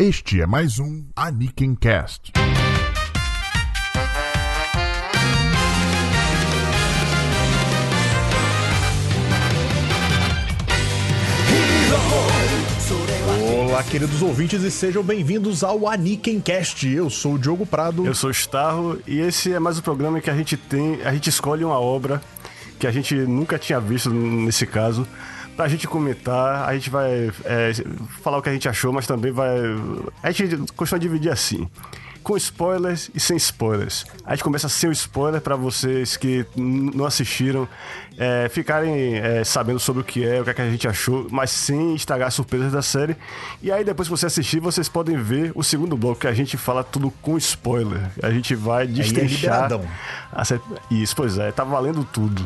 Este é mais um Aniken Cast. Olá, queridos ouvintes, e sejam bem-vindos ao Aniken Cast. Eu sou o Diogo Prado. Eu sou o Starro e esse é mais um programa que a gente tem, a gente escolhe uma obra que a gente nunca tinha visto nesse caso pra gente comentar, a gente vai é, falar o que a gente achou, mas também vai. A gente costuma dividir assim. Com spoilers e sem spoilers. A gente começa sem o spoiler para vocês que não assistiram é, ficarem é, sabendo sobre o que é, o que, é que a gente achou, mas sem estragar as surpresas da série. E aí, depois que você assistir, vocês podem ver o segundo bloco, que a gente fala tudo com spoiler. A gente vai destrinchar. É Isso, pois é, tá valendo tudo.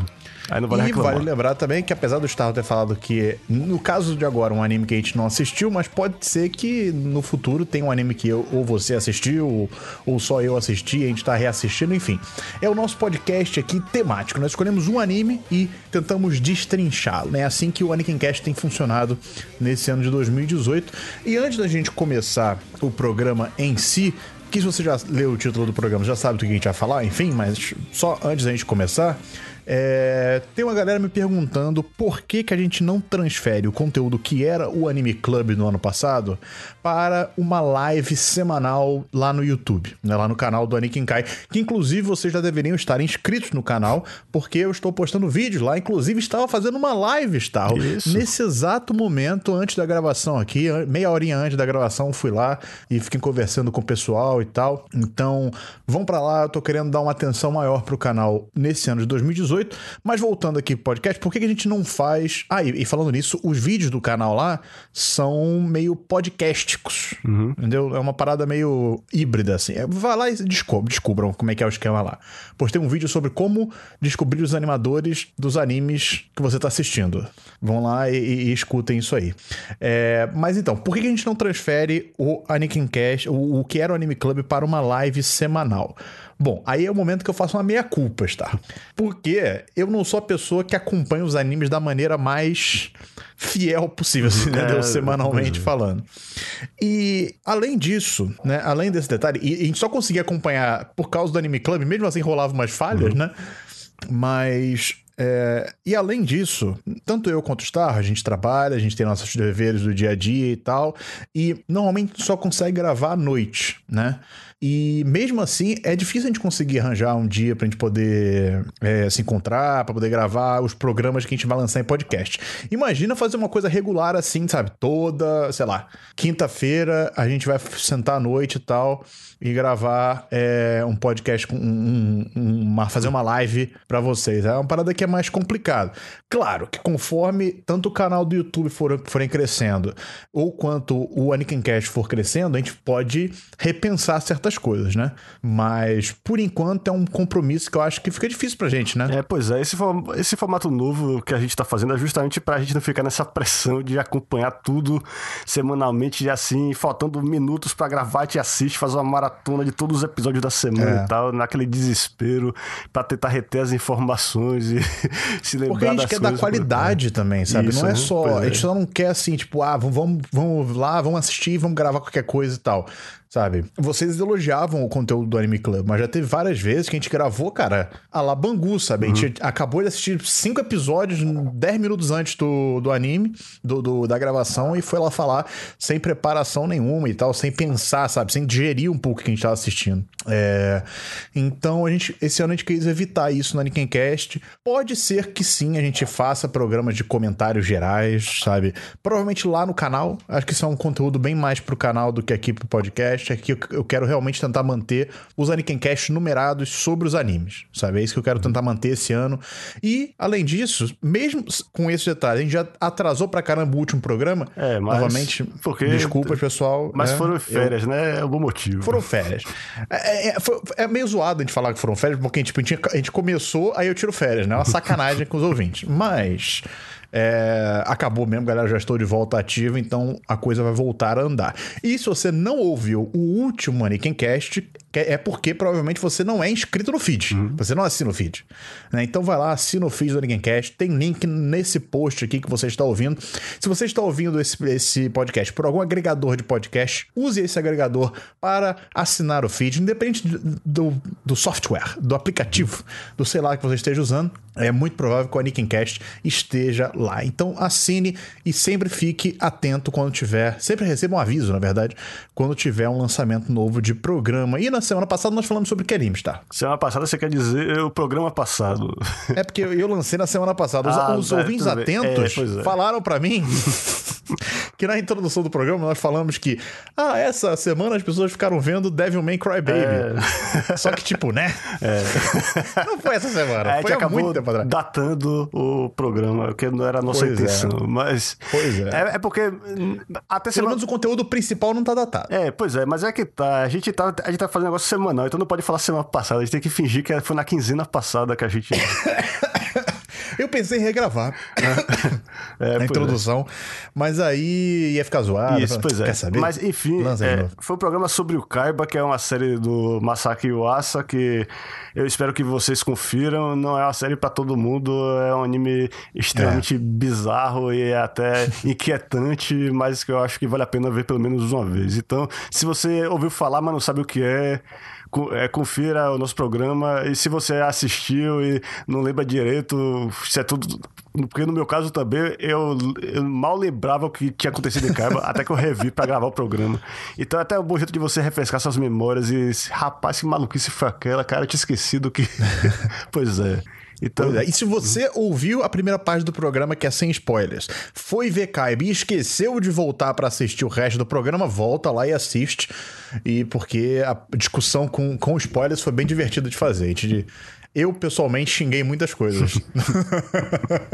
Aí não vale e reclamar. vale lembrar também que, apesar do Star ter falado que, no caso de agora, um anime que a gente não assistiu, mas pode ser que no futuro tenha um anime que eu, ou você assistiu, ou, só eu assisti, a gente tá reassistindo, enfim. É o nosso podcast aqui temático. Nós escolhemos um anime e tentamos destrinchá-lo. É assim que o Cast tem funcionado nesse ano de 2018. E antes da gente começar o programa em si, que se você já leu o título do programa, já sabe do que a gente vai falar, enfim, mas só antes da gente começar, é, tem uma galera me perguntando por que, que a gente não transfere o conteúdo que era o Anime Club no ano passado para uma live semanal lá no YouTube, né, lá no canal do Anikin Kai, que inclusive vocês já deveriam estar inscritos no canal, porque eu estou postando vídeos lá, inclusive estava fazendo uma live, Star, nesse exato momento antes da gravação aqui, meia horinha antes da gravação, fui lá e fiquei conversando com o pessoal e tal. Então, vão para lá, eu tô querendo dar uma atenção maior pro canal nesse ano de 2018 18. Mas voltando aqui pro podcast, por que, que a gente não faz. Ah, e, e, falando nisso, os vídeos do canal lá são meio podcasticos. Uhum. Entendeu? É uma parada meio híbrida, assim. É, vai lá e descobre, descubram como é que é o esquema lá. Postei um vídeo sobre como descobrir os animadores dos animes que você tá assistindo. Vão lá e, e, e escutem isso aí. É, mas então, por que, que a gente não transfere o Anikin Cash, o, o que era o Anime Club, para uma live semanal? Bom, aí é o momento que eu faço uma meia-culpa, tá? Porque eu não sou a pessoa que acompanha os animes da maneira mais fiel possível, assim, né? É, semanalmente falando. E além disso, né? Além desse detalhe, e a gente só conseguia acompanhar por causa do Anime Club, mesmo assim rolava umas falhas, uhum. né? Mas é, e além disso, tanto eu quanto o Star, a gente trabalha, a gente tem nossos deveres do dia a dia e tal, e normalmente só consegue gravar à noite, né? E mesmo assim, é difícil a gente conseguir arranjar um dia pra gente poder é, se encontrar, pra poder gravar os programas que a gente vai lançar em podcast. Imagina fazer uma coisa regular assim, sabe? Toda, sei lá, quinta-feira a gente vai sentar à noite e tal e gravar é, um podcast com um, um, uma, fazer uma live para vocês. É uma parada que é mais complicado. Claro que conforme tanto o canal do YouTube for, forem crescendo, ou quanto o Anakin Cash for crescendo, a gente pode repensar certas coisas, né? Mas por enquanto é um compromisso que eu acho que fica difícil pra gente, né? É, pois é, esse, esse formato novo que a gente tá fazendo é justamente pra gente não ficar nessa pressão de acompanhar tudo semanalmente, assim, faltando minutos para gravar, te assiste, faz uma maratona maratona de todos os episódios da semana é. e tal, naquele desespero para tentar reter as informações e se lembrar Porque a gente quer dar qualidade também, sabe? Isso, não é só. A gente é. só não quer assim, tipo, ah, vamos, vamos lá, vamos assistir, vamos gravar qualquer coisa e tal sabe? Vocês elogiavam o conteúdo do Anime Club, mas já teve várias vezes que a gente gravou, cara, a la Bangu, sabe? Uhum. A gente uhum. acabou de assistir cinco episódios 10 minutos antes do, do anime, do, do, da gravação, e foi lá falar sem preparação nenhuma e tal, sem pensar, sabe? Sem digerir um pouco o que a gente tava assistindo. É... Então, a gente, esse ano a gente quis evitar isso no Anikincast. Pode ser que sim, a gente faça programas de comentários gerais, sabe? Provavelmente lá no canal, acho que isso é um conteúdo bem mais pro canal do que aqui pro podcast podcast aqui eu quero realmente tentar manter os Anikencast numerados sobre os animes, sabe? É isso que eu quero tentar manter esse ano. E, além disso, mesmo com esse detalhe, a gente já atrasou pra caramba o último programa. É, mas... Novamente, porque... desculpas, pessoal. Mas né? foram férias, eu... né? É algum motivo. Foram férias. É, é, foi, é, meio zoado a gente falar que foram férias, porque tipo, a, gente, a gente começou, aí eu tiro férias, né? É uma sacanagem com os ouvintes. Mas... É, acabou mesmo, galera. Já estou de volta ativa, então a coisa vai voltar a andar. E se você não ouviu o último Mannequin Cast, é porque provavelmente você não é inscrito no feed. Uhum. Você não assina o feed. Né? Então vai lá, assina o feed do Ninguémcast. Tem link nesse post aqui que você está ouvindo. Se você está ouvindo esse, esse podcast por algum agregador de podcast, use esse agregador para assinar o feed, independente do, do software, do aplicativo, do sei lá que você esteja usando. É muito provável que o Anikincast esteja lá. Então assine e sempre fique atento quando tiver. Sempre receba um aviso, na verdade, quando tiver um lançamento novo de programa. E na semana passada nós falamos sobre animes, tá? Semana passada você quer dizer o programa passado. É porque eu lancei na semana passada. Os, ah, os é, ouvintes atentos é, é. falaram para mim que na introdução do programa nós falamos que, ah, essa semana as pessoas ficaram vendo Devil Cry Baby. É. Só que, tipo, né? É. Não foi essa semana. É, foi há muito tempo atrás. Datando o programa, que não era a nossa pois é. intenção. Mas. Pois é. é. é. porque. Até Pelo semana... menos o conteúdo principal não tá datado. É, pois é, mas é que tá. A gente tá, a gente tá fazendo negócio semanal, então não pode falar semana passada. A gente tem que fingir que foi na quinzena passada que a gente. Eu pensei em regravar é, a é. introdução, é. mas aí ia ficar zoado. Isso, pois é. Quer saber? Mas enfim, é, foi um programa sobre o Kaiba, que é uma série do Masaki Uasa, que eu espero que vocês confiram. Não é uma série para todo mundo, é um anime extremamente é. bizarro e até inquietante, mas que eu acho que vale a pena ver pelo menos uma vez. Então, se você ouviu falar, mas não sabe o que é, é, confira o nosso programa e se você assistiu e não lembra direito, se é tudo. Porque no meu caso também, eu, eu mal lembrava o que tinha acontecido em Carba, até que eu revi para gravar o programa. Então, até é um bom jeito de você refrescar suas memórias e, rapaz, que maluquice foi aquela, cara, eu tinha esquecido que. pois é. Então... É. E se você ouviu a primeira parte do programa, que é sem spoilers, foi ver Kaiba e esqueceu de voltar para assistir o resto do programa, volta lá e assiste. E porque a discussão com, com spoilers foi bem divertida de fazer. Gente eu, pessoalmente, xinguei muitas coisas.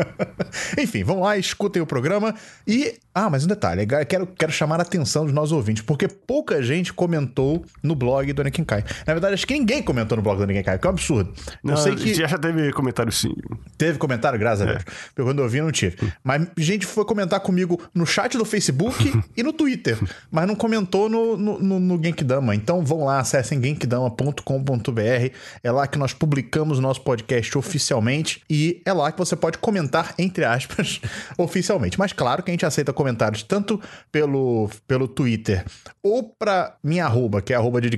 Enfim, vamos lá, escutem o programa. E. Ah, mas um detalhe, quero, quero chamar a atenção dos nossos ouvintes, porque pouca gente comentou no blog do Anakin Kai. Na verdade, acho que ninguém comentou no blog do Anakin Kai, que é um absurdo. Eu não, sei que. Já teve comentário sim. Teve comentário, graças é. a Deus. Porque quando eu vi, não tive. Mas gente foi comentar comigo no chat do Facebook e no Twitter, mas não comentou no, no, no, no Genkidama. Então vão lá, acessem genkidama.com.br. É lá que nós publicamos publicamos o nosso podcast oficialmente e é lá que você pode comentar, entre aspas, oficialmente. Mas claro que a gente aceita comentários tanto pelo, pelo Twitter ou para minha arroba, que é arroba de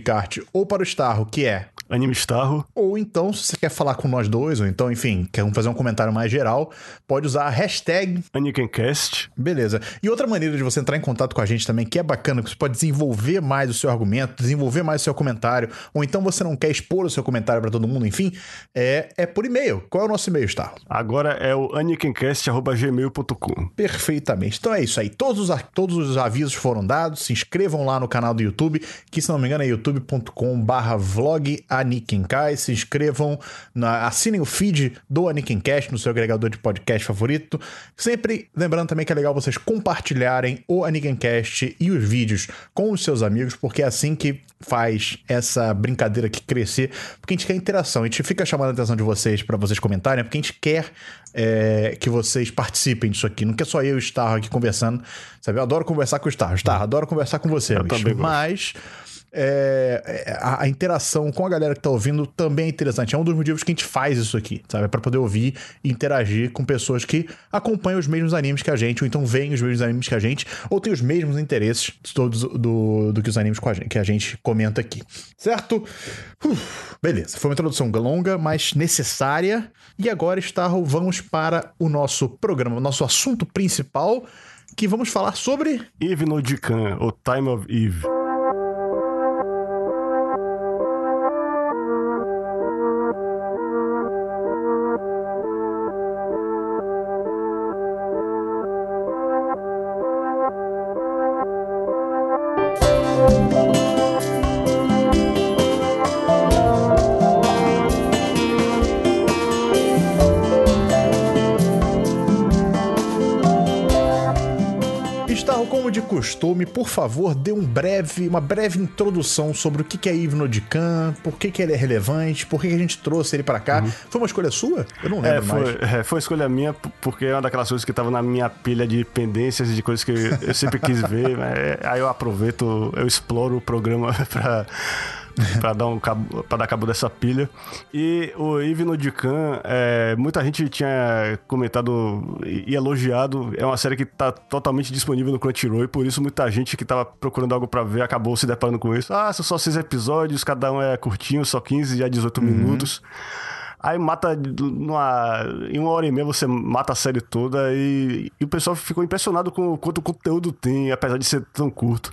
ou para o Starro, que é Anime Starro. Ou então, se você quer falar com nós dois, ou então, enfim, quer fazer um comentário mais geral, pode usar a hashtag AnikenCast. Beleza. E outra maneira de você entrar em contato com a gente também, que é bacana, que você pode desenvolver mais o seu argumento, desenvolver mais o seu comentário, ou então você não quer expor o seu comentário para todo mundo, enfim, é, é por e-mail. Qual é o nosso e-mail, Starro? Agora é o anikencast.gmail.com. Perfeitamente. Então é isso aí. Todos os, todos os avisos foram dados. Se inscrevam lá no canal do YouTube, que se não me engano é youtube.com/vlog Anikenkai. Se inscrevam, na, assinem o feed do Anikencast no seu agregador de podcast favorito. Sempre lembrando também que é legal vocês compartilharem o Anikencast e os vídeos com os seus amigos, porque é assim que faz essa brincadeira aqui crescer, porque a gente quer interação, a gente fica chamando a atenção de vocês para vocês comentarem, porque a gente quer é, que vocês participem disso aqui. Não quer só eu e o Star aqui conversando, sabe? Eu adoro conversar com o Star. Star, adoro conversar com você, eu bicho. Mas é, é, a, a, interação com a galera que tá ouvindo também é interessante. É um dos motivos que a gente faz isso aqui, sabe? É pra poder ouvir e interagir com pessoas que acompanham os mesmos animes que a gente, ou então veem os mesmos animes que a gente, ou têm os mesmos interesses todos do, do que os animes que a gente comenta aqui. Certo? Uf, beleza. Foi uma introdução longa, mas necessária. E agora, Starro, vamos para o nosso programa, o nosso assunto principal, que vamos falar sobre. Eve no Dikan, o Time of Eve. Costume, por favor, dê um breve, uma breve introdução sobre o que é Ivnodican, por que, que ele é relevante, por que, que a gente trouxe ele para cá. Uhum. Foi uma escolha sua? Eu não lembro é, foi, mais. É, foi escolha minha, porque é uma daquelas coisas que estava na minha pilha de pendências, de coisas que eu sempre quis ver. É, aí eu aproveito, eu exploro o programa para para dar um cabo, para dar cabo dessa pilha. E o Yves Nodican, é, muita gente tinha comentado e elogiado. É uma série que tá totalmente disponível no Crunchyroll e por isso muita gente que tava procurando algo para ver acabou se deparando com isso. Ah, são só seis episódios, cada um é curtinho, só 15 a 18 uhum. minutos. Aí mata numa, em uma hora e meia você mata a série toda e, e o pessoal ficou impressionado com quanto conteúdo tem, apesar de ser tão curto.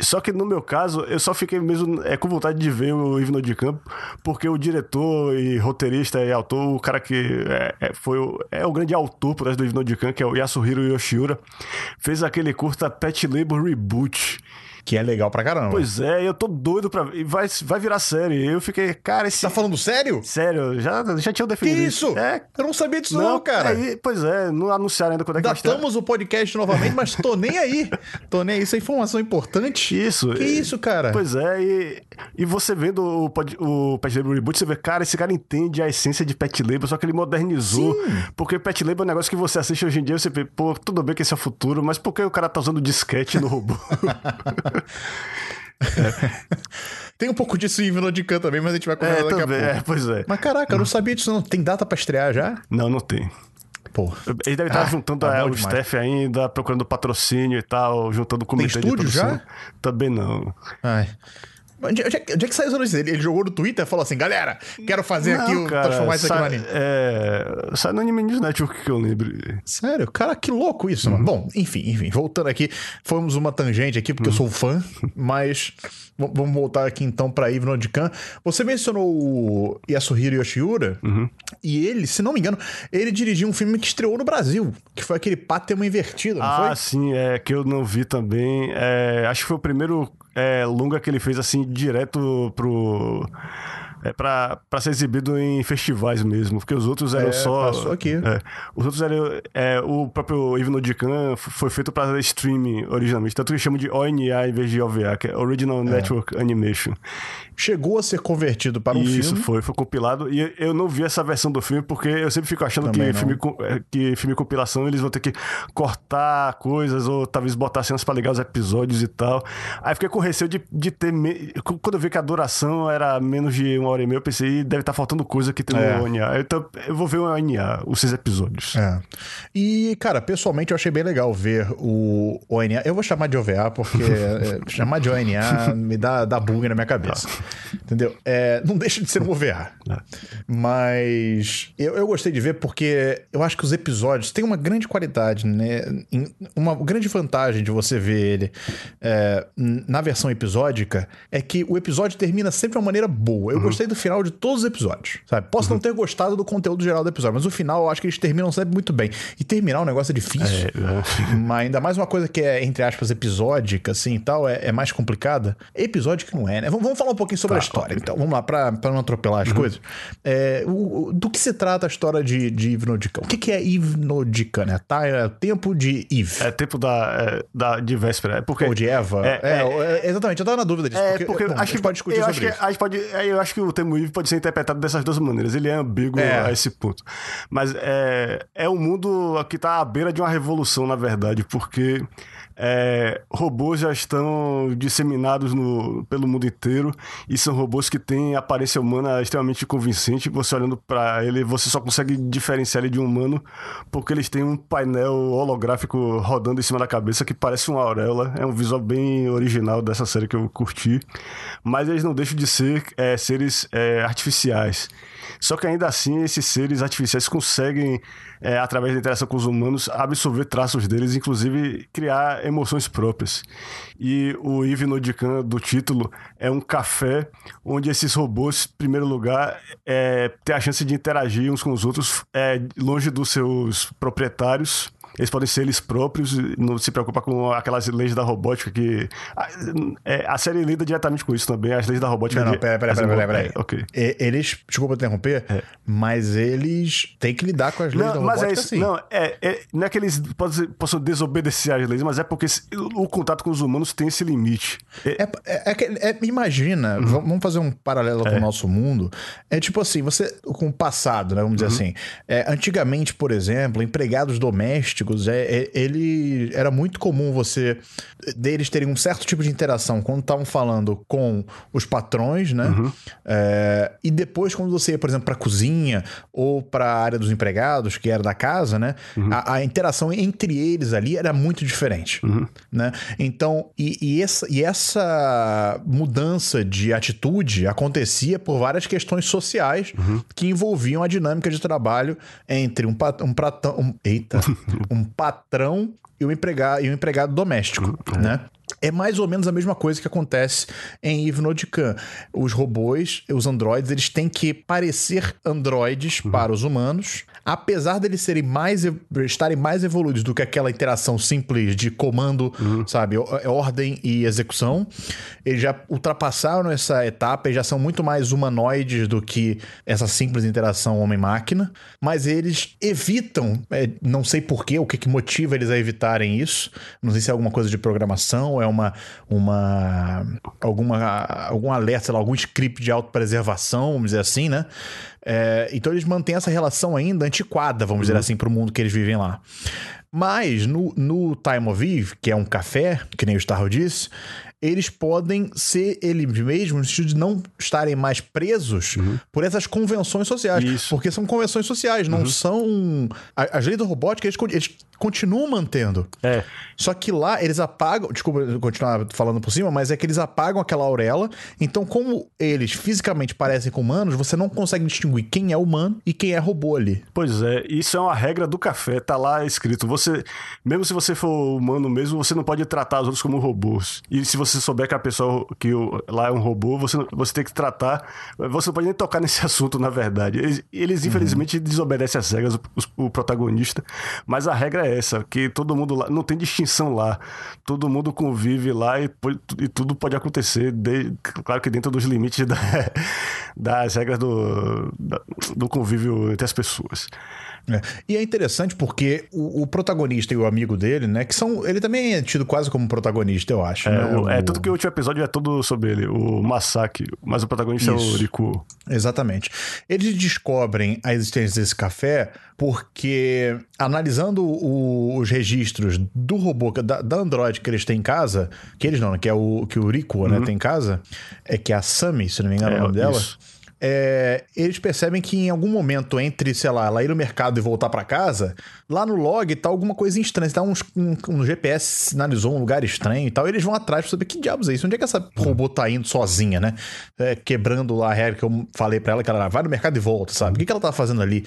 Só que no meu caso, eu só fiquei mesmo é, com vontade de ver o Ivno de Campo, porque o diretor e roteirista e autor, o cara que é, é, foi o, é o grande autor por trás do Ivno de Campo, que é o Yasuhiro Yoshiura, fez aquele curta Pet Labor Reboot que é legal pra caramba. Pois é, eu tô doido pra. E vai, vai virar série. Eu fiquei, cara, esse. Tá falando sério? Sério, já, já tinha definido. Que isso? É. Eu não sabia disso, não, não cara. É, pois é, não anunciaram ainda quando é que Datamos o podcast novamente, mas tô nem aí. Tô nem aí. Isso é informação importante. Isso. Que e, isso, cara? Pois é, e, e você vendo o, o Pet Labor Reboot, você vê, cara, esse cara entende a essência de Pet Labor, só que ele modernizou. Sim. Porque Pet Labor é um negócio que você assiste hoje em dia, você vê, pô, tudo bem que esse é o futuro, mas por que o cara tá usando disquete no robô? Tem um pouco disso em Vinodican também, mas a gente vai comentar é, daqui também, a pouco. É, pois é. Mas caraca, eu não sabia disso não. Tem data pra estrear já? Não, não tem. Pô. Ele deve estar ah, juntando tá o staff ainda, procurando patrocínio e tal, juntando o comitê Tem estúdio já? Também não. Ai. Onde, onde, é, onde é que saiu essa notícia? Ele, ele jogou no Twitter e falou assim: galera, quero fazer não, aqui, o, cara, transformar isso aqui no anime. É. Sai no Anime News Network que eu lembro. Sério? Cara, que louco isso, uhum. mano. Bom, enfim, enfim, voltando aqui, fomos uma tangente aqui, porque uhum. eu sou fã, mas vamos voltar aqui então pra Ivno Nodikan. Você mencionou o Yasuhiro Yoshiura, uhum. e ele, se não me engano, ele dirigiu um filme que estreou no Brasil, que foi aquele Pátema Invertido, não ah, foi? Ah, sim, é, que eu não vi também. É, acho que foi o primeiro é, longa que ele fez assim direto pro é pra, pra ser exibido em festivais mesmo, porque os outros eram é, só. Passou aqui. É, os outros eram. É, o próprio Even Odikan foi feito pra streaming originalmente, tanto que chamam de ONA em vez de OVA, que é Original é. Network Animation chegou a ser convertido para um Isso, filme. Isso, foi, foi compilado. E eu não vi essa versão do filme porque eu sempre fico achando que filme, é, que filme compilação eles vão ter que cortar coisas ou talvez botar cenas para ligar os episódios e tal. Aí fiquei com receio de, de ter. Me... Quando eu vi que a duração era menos de uma hora e meia, eu pensei, deve estar tá faltando coisa que tem é. no ONA. Então eu vou ver o ONA, os seis episódios. É. E, cara, pessoalmente eu achei bem legal ver o ONA. Eu vou chamar de OVA porque é, chamar de ONA me dá, dá bug na minha cabeça. Entendeu? É, não deixa de ser um OVA. É. Mas eu, eu gostei de ver porque eu acho que os episódios têm uma grande qualidade, né? Uma grande vantagem de você ver ele é, na versão episódica é que o episódio termina sempre de uma maneira boa. Eu uhum. gostei do final de todos os episódios, sabe? Posso uhum. não ter gostado do conteúdo geral do episódio, mas o final eu acho que eles terminam sempre muito bem. E terminar um negócio é difícil. É, é. mas ainda mais uma coisa que é, entre aspas, episódica, assim e tal, é, é mais complicada. Episódio que não é, né? Vamos, vamos falar um pouquinho pouquinho sobre tá, a história. Okay. Então, vamos lá, pra, pra não atropelar as uhum. coisas. É, o, do que se trata a história de, de Ivnodican? O que, que é Ivnodican? É, tá, é tempo de Eve. É tempo da, é, da, de véspera. É porque, Ou de Eva. É, é, é, exatamente, eu tava na dúvida disso. É, porque, porque bom, acho que pode discutir sobre acho isso. Que, a gente pode, eu acho que o termo Eve pode ser interpretado dessas duas maneiras. Ele é ambíguo a esse ponto. Mas é, é um mundo que tá à beira de uma revolução, na verdade, porque é, robôs já estão disseminados no, pelo mundo inteiro e são robôs que têm aparência humana extremamente convincente. Você olhando para ele, você só consegue diferenciar ele de um humano porque eles têm um painel holográfico rodando em cima da cabeça que parece uma auréola. É um visual bem original dessa série que eu curti, mas eles não deixam de ser é, seres é, artificiais. Só que ainda assim, esses seres artificiais conseguem é, através da interação com os humanos, absorver traços deles, inclusive criar emoções próprias. E o Yves Nodican do título é um café onde esses robôs, em primeiro lugar, é, têm a chance de interagir uns com os outros é, longe dos seus proprietários eles podem ser eles próprios, não se preocupar com aquelas leis da robótica que. A, é, a série lida diretamente com isso também, as leis da robótica. Não, não, peraí, peraí, peraí, peraí. Pera, pera. É, eles, desculpa interromper, é. mas eles têm que lidar com as leis não, da robótica. Mas é isso, Não, é, é, não é que eles possam, desobedecer às leis, mas é porque o contato com os humanos tem esse limite. É, é, é, imagina, uhum. vamos fazer um paralelo com o nosso mundo. É tipo assim, você, com o passado, né, vamos dizer uhum. assim. antigamente, por exemplo, empregados domésticos é, é, ele era muito comum você deles terem um certo tipo de interação quando estavam falando com os patrões, né? Uhum. É, e depois, quando você ia, por exemplo, para a cozinha ou para a área dos empregados, que era da casa, né? Uhum. A, a, interação entre eles ali era muito diferente, uhum. né? Então, e, e, essa, e essa mudança de atitude acontecia por várias questões sociais uhum. que envolviam a dinâmica de trabalho entre um, um, pratão, um eita, um patrão e o empregado, e o empregado doméstico, uhum. né? É mais ou menos a mesma coisa que acontece em Khan. Os robôs, os androides, eles têm que parecer androides uhum. para os humanos, apesar deles serem mais estarem mais evoluídos do que aquela interação simples de comando, uhum. sabe, é ordem e execução. Eles já ultrapassaram essa etapa e já são muito mais humanoides do que essa simples interação homem-máquina, mas eles evitam, é, não sei porquê, o que, que motiva eles a evitarem isso. Não sei se é alguma coisa de programação, é uma uma alguma algum alerta, lá, algum script de autopreservação, vamos dizer assim, né? É, então eles mantêm essa relação ainda antiquada, vamos uhum. dizer assim, para o mundo que eles vivem lá. Mas no, no Time of Eve, que é um café, que nem o Starro disse, eles podem ser eles mesmos, no sentido de não estarem mais presos uhum. por essas convenções sociais. Isso. Porque são convenções sociais, não uhum. são. As leis da robótica, eles, eles continuam mantendo. É. Só que lá eles apagam. Desculpa continuar falando por cima, mas é que eles apagam aquela auréola. Então, como eles fisicamente parecem com humanos, você não consegue distinguir quem é humano e quem é robô ali. Pois é, isso é uma regra do café, tá lá escrito. Você, mesmo se você for humano mesmo, você não pode tratar os outros como robôs. E se você souber que a pessoa que lá é um robô, você, você tem que tratar. Você não pode nem tocar nesse assunto, na verdade. Eles, eles uhum. infelizmente, desobedecem as regras, o, o protagonista. Mas a regra é essa, que todo mundo lá, não tem distinção lá. Todo mundo convive lá e, e tudo pode acontecer, de, claro que dentro dos limites da, das regras do, do convívio entre as pessoas. É. E é interessante porque o, o, protagonista e o amigo dele, né? Que são. Ele também é tido quase como protagonista, eu acho. É, né? o, é tudo que o último episódio é todo sobre ele, o Masaki. Mas o protagonista Isso. é o Riku. Exatamente. Eles descobrem a existência desse café porque, analisando o, os registros do robô, da, da, Android que eles têm em casa, que eles não, né, que é o que o Riku, né, uhum. né, tem em casa, é que é a Sami, se não me engano é, o nome dela. Isso é, eles percebem que em algum momento entre, sei lá, ela ir no mercado e voltar para casa, lá no log tá alguma coisa estranha. Tá uns, um, um, GPS sinalizou um lugar estranho e tal. E eles vão atrás pra saber que diabos é isso. Onde é que essa robô tá indo sozinha, né? É, quebrando lá a regra que eu falei para ela que ela vai no mercado e volta, sabe? O que, que ela tá fazendo ali?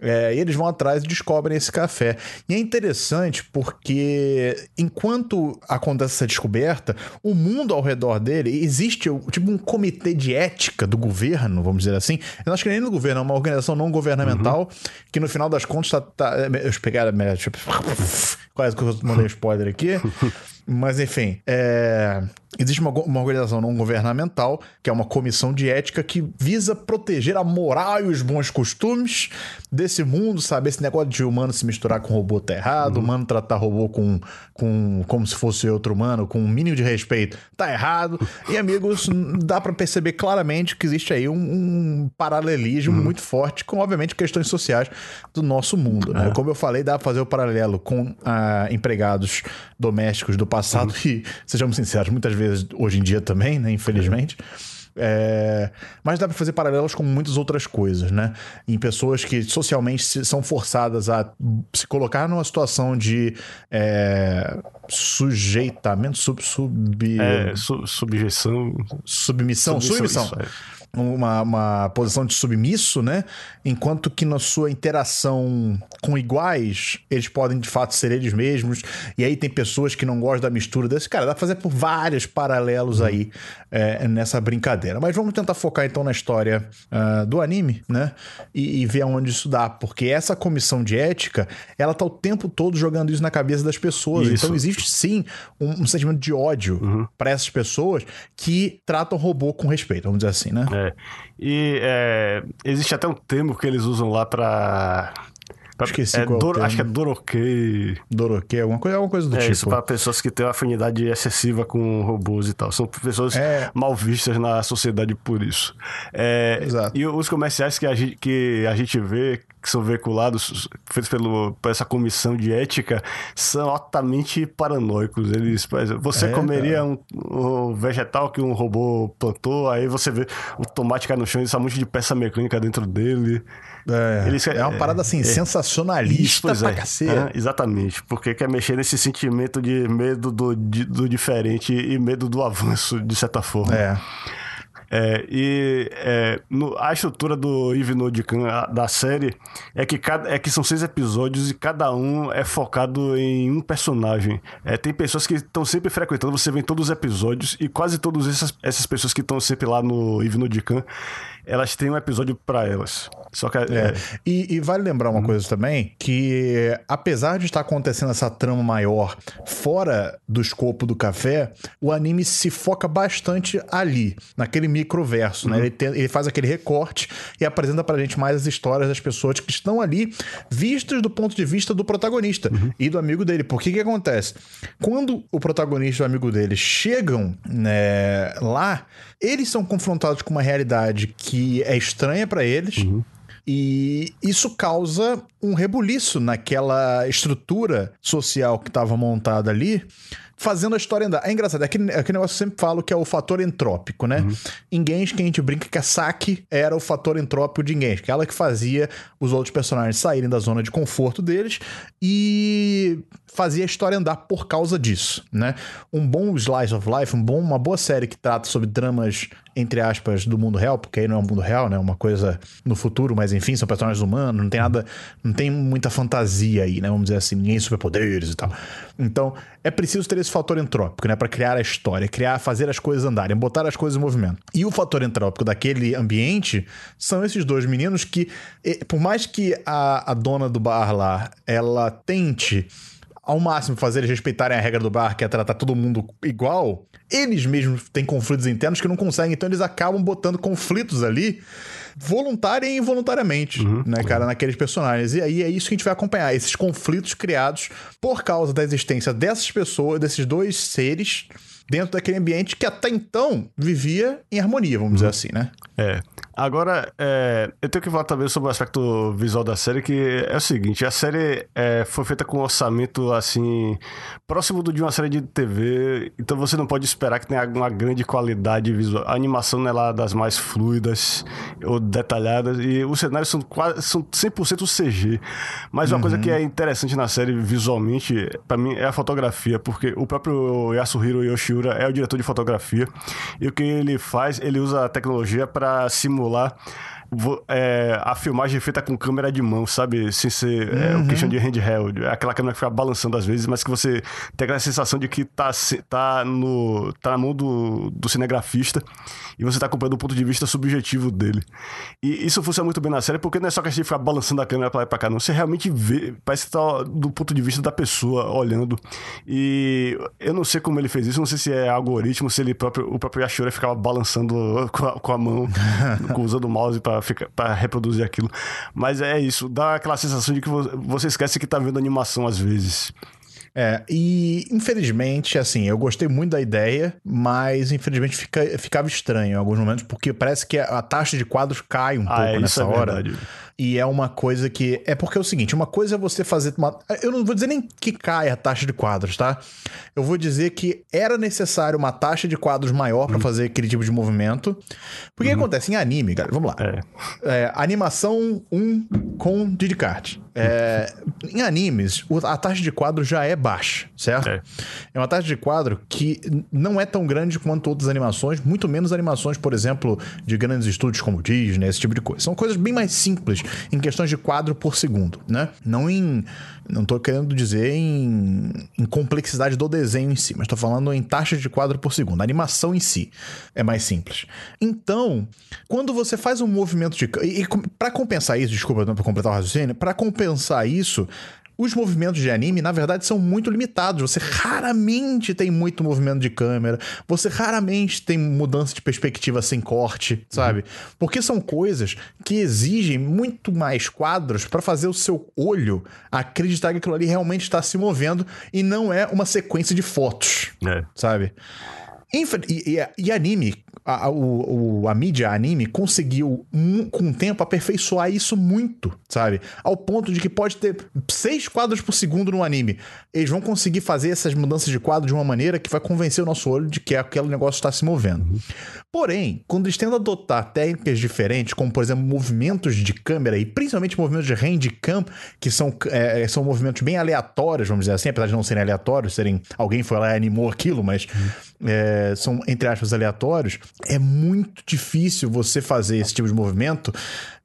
É, e eles vão atrás e descobrem esse café. E é interessante porque enquanto acontece essa descoberta, o mundo ao redor dele existe tipo um comitê de ética do governo, vamos dizer assim. Eu acho que nem do governo, é uma organização não governamental uhum. que no final das contas tá. tá eu pegar, tipo, quase que eu mandei um spoiler aqui. Mas enfim, é... existe uma, uma organização não governamental, que é uma comissão de ética que visa proteger a moral e os bons costumes desse mundo, sabe? Esse negócio de humano se misturar com robô tá errado, uhum. humano tratar robô com, com como se fosse outro humano, com um mínimo de respeito, tá errado. E amigos, dá para perceber claramente que existe aí um, um paralelismo uhum. muito forte com, obviamente, questões sociais do nosso mundo. Né? É. Como eu falei, dá pra fazer o paralelo com ah, empregados domésticos do passado passado uhum. e, sejamos sinceros, muitas vezes hoje em dia também, né? Infelizmente. É, mas dá para fazer paralelos com muitas outras coisas, né? Em pessoas que socialmente são forçadas a se colocar numa situação de é, sujeitamento, sub, sub, é, su, subjeção, submissão, submissão. submissão. Uma, uma posição de submisso, né? Enquanto que na sua interação com iguais, eles podem de fato ser eles mesmos. E aí tem pessoas que não gostam da mistura desse. Cara, dá pra fazer por vários paralelos aí é, nessa brincadeira. Mas vamos tentar focar então na história uh, do anime, né? E, e, ver aonde isso dá. Porque essa comissão de ética, ela tá o tempo todo jogando isso na cabeça das pessoas. Isso. Então existe sim um, um sentimento de ódio uhum. para essas pessoas que tratam o robô com respeito, vamos dizer assim, né? É. E é, existe até um termo que eles usam lá para Esqueci é, é Dor. Acho que é Doroquei. Doroquei, alguma coisa, alguma coisa do É tipo. isso para pessoas que têm uma afinidade excessiva com robôs e tal. São pessoas É. mal vistas na sociedade por isso. É, Exato. E os comerciais que a gente, que a gente vê, que são veiculados, feitos pelo, por essa comissão de ética, são altamente paranoicos. Eles, por exemplo, você É, comeria um, um vegetal que um robô plantou, aí você vê o tomate cai no chão e essa monte de peça mecânica dentro dele. É, Eles- é uma parada assim, é. sensacionalista pois pra é. cacete. É, exatamente, porque quer mexer nesse sentimento de medo do, de- do diferente e medo do avanço, de certa forma. É. É, e é, no- a estrutura do Yves Nodican, da série, é que, cada, é que são seis episódios e cada um é focado em um personagem. É, tem pessoas que estão sempre frequentando, você vê em todos os episódios, e quase todas essas, essas pessoas que estão sempre lá no Yves Nodican, elas têm um episódio pra elas. Só que É. é, E, e vale lembrar uma coisa também, que apesar de estar acontecendo essa trama maior fora do escopo do café, o anime se foca bastante ali, naquele microverso, né? Ele, tem- ele faz aquele recorte e apresenta pra gente mais as histórias das pessoas que estão ali, vistas do ponto de vista do protagonista e do amigo dele. Porque que acontece? Quando o protagonista e o amigo dele chegam né, lá, eles são confrontados com uma realidade que é estranha pra eles. E isso causa um rebuliço naquela estrutura social que estava montada ali, fazendo a história andar. É engraçado, é aquele, é aquele negócio que eu sempre falo que é o fator entrópico, né? Em Genshin, a gente brinca que a Saki era o fator entrópico de Genshin, que é ela que fazia os outros personagens saírem da zona de conforto deles e fazia a história andar por causa disso, né? Um bom slice of life, um bom, uma boa série que trata sobre dramas, entre aspas, do mundo real, porque aí não é um mundo real, né? É uma coisa no futuro, mas enfim, são personagens humanos, não tem nada, não tem muita fantasia aí, né? Vamos dizer assim, ninguém superpoderes e tal. Então, é preciso ter esse fator entrópico, né? Para criar a história, criar, fazer as coisas andarem, botar as coisas em movimento. E o fator entrópico daquele ambiente são esses dois meninos que, por mais que a, a dona do bar lá, ela tente ao máximo fazer eles respeitarem a regra do bar, que é tratar todo mundo igual, eles mesmos têm conflitos internos que não conseguem, então eles acabam botando conflitos ali voluntária e involuntariamente, né, cara, naqueles personagens. E aí é isso que a gente vai acompanhar, esses conflitos criados por causa da existência dessas pessoas, desses dois seres dentro daquele ambiente que até então vivia em harmonia, vamos dizer assim, né? É. Agora, é, eu tenho que falar também sobre o aspecto visual da série, que é o seguinte, a série é, foi feita com um orçamento, assim, próximo do de uma série de TV, então você não pode esperar que tenha uma grande qualidade visual. A animação não é lá das mais fluidas ou detalhadas, e os cenários são, quase, são 100% CG. Mas uma coisa que é interessante na série visualmente, pra mim, é a fotografia, porque o próprio Yasuhiro Yoshiura é o diretor de fotografia, e o que ele faz, ele usa a tecnologia para simular vo- é, a filmagem feita com câmera de mão, sabe? Sem ser é, o que chama de handheld. É aquela câmera que fica balançando às vezes, mas que você tem aquela sensação de que tá, tá, no, tá na mão do, do cinegrafista e você tá acompanhando o ponto de vista subjetivo dele. E isso funciona muito bem na série, porque não é só que a gente fica balançando a câmera pra lá e pra cá, não. Você realmente vê, parece que tá do ponto de vista da pessoa olhando. E eu não sei como ele fez isso, não sei se é algoritmo, se ele próprio, o próprio Yashura ficava balançando com a, com a mão, usando o mouse pra, ficar, pra reproduzir aquilo. Mas é isso, dá aquela sensação de que vo- você esquece que tá vendo animação às vezes. É, e infelizmente, assim, eu gostei muito da ideia, mas infelizmente fica, ficava estranho em alguns momentos, porque parece que a taxa de quadros cai um Ah, pouco é, nessa é hora. verdade. E é uma coisa que. É porque é o seguinte: uma coisa é você fazer. Uma... Eu não vou dizer nem que cai a taxa de quadros, tá? Eu vou dizer que era necessário uma taxa de quadros maior Uhum. pra fazer aquele tipo de movimento. Porque o que acontece em anime, cara? Vamos lá. É. É, animação 1 com Didicart. É, em animes, a taxa de quadro já é baixa, certo? É. É uma taxa de quadro que não é tão grande quanto outras animações, muito menos animações, por exemplo, de grandes estúdios como Disney, esse tipo de coisa. São coisas bem mais simples em questões de quadro por segundo, né? Não em. Não tô querendo dizer em, em complexidade do desenho em si, mas tô falando em taxa de quadro por segundo. A animação em si é mais simples. Então, quando você faz um movimento de. E, e para compensar isso, desculpa para completar o raciocínio, para compensar isso, os movimentos de anime, na verdade, são muito limitados. Você raramente tem muito movimento de câmera, você raramente tem mudança de perspectiva sem corte, sabe? Uhum. Porque são coisas que exigem muito mais quadros para fazer o seu olho acreditar que aquilo ali realmente está se movendo e não é uma sequência de fotos, é. sabe? E, e, e, anime, a, o, a mídia anime conseguiu, com o tempo, aperfeiçoar isso muito, sabe? Ao ponto de que pode ter seis quadros por segundo no anime. Eles vão conseguir fazer essas mudanças de quadro de uma maneira que vai convencer o nosso olho de que aquele negócio está se movendo. Uhum. Porém, quando eles tentam adotar técnicas diferentes, como por exemplo movimentos de câmera e principalmente movimentos de handcam, que são, é, são movimentos bem aleatórios, vamos dizer assim, apesar de não serem aleatórios, serem alguém foi lá e animou aquilo, mas é, são entre aspas aleatórios, é muito difícil você fazer esse tipo de movimento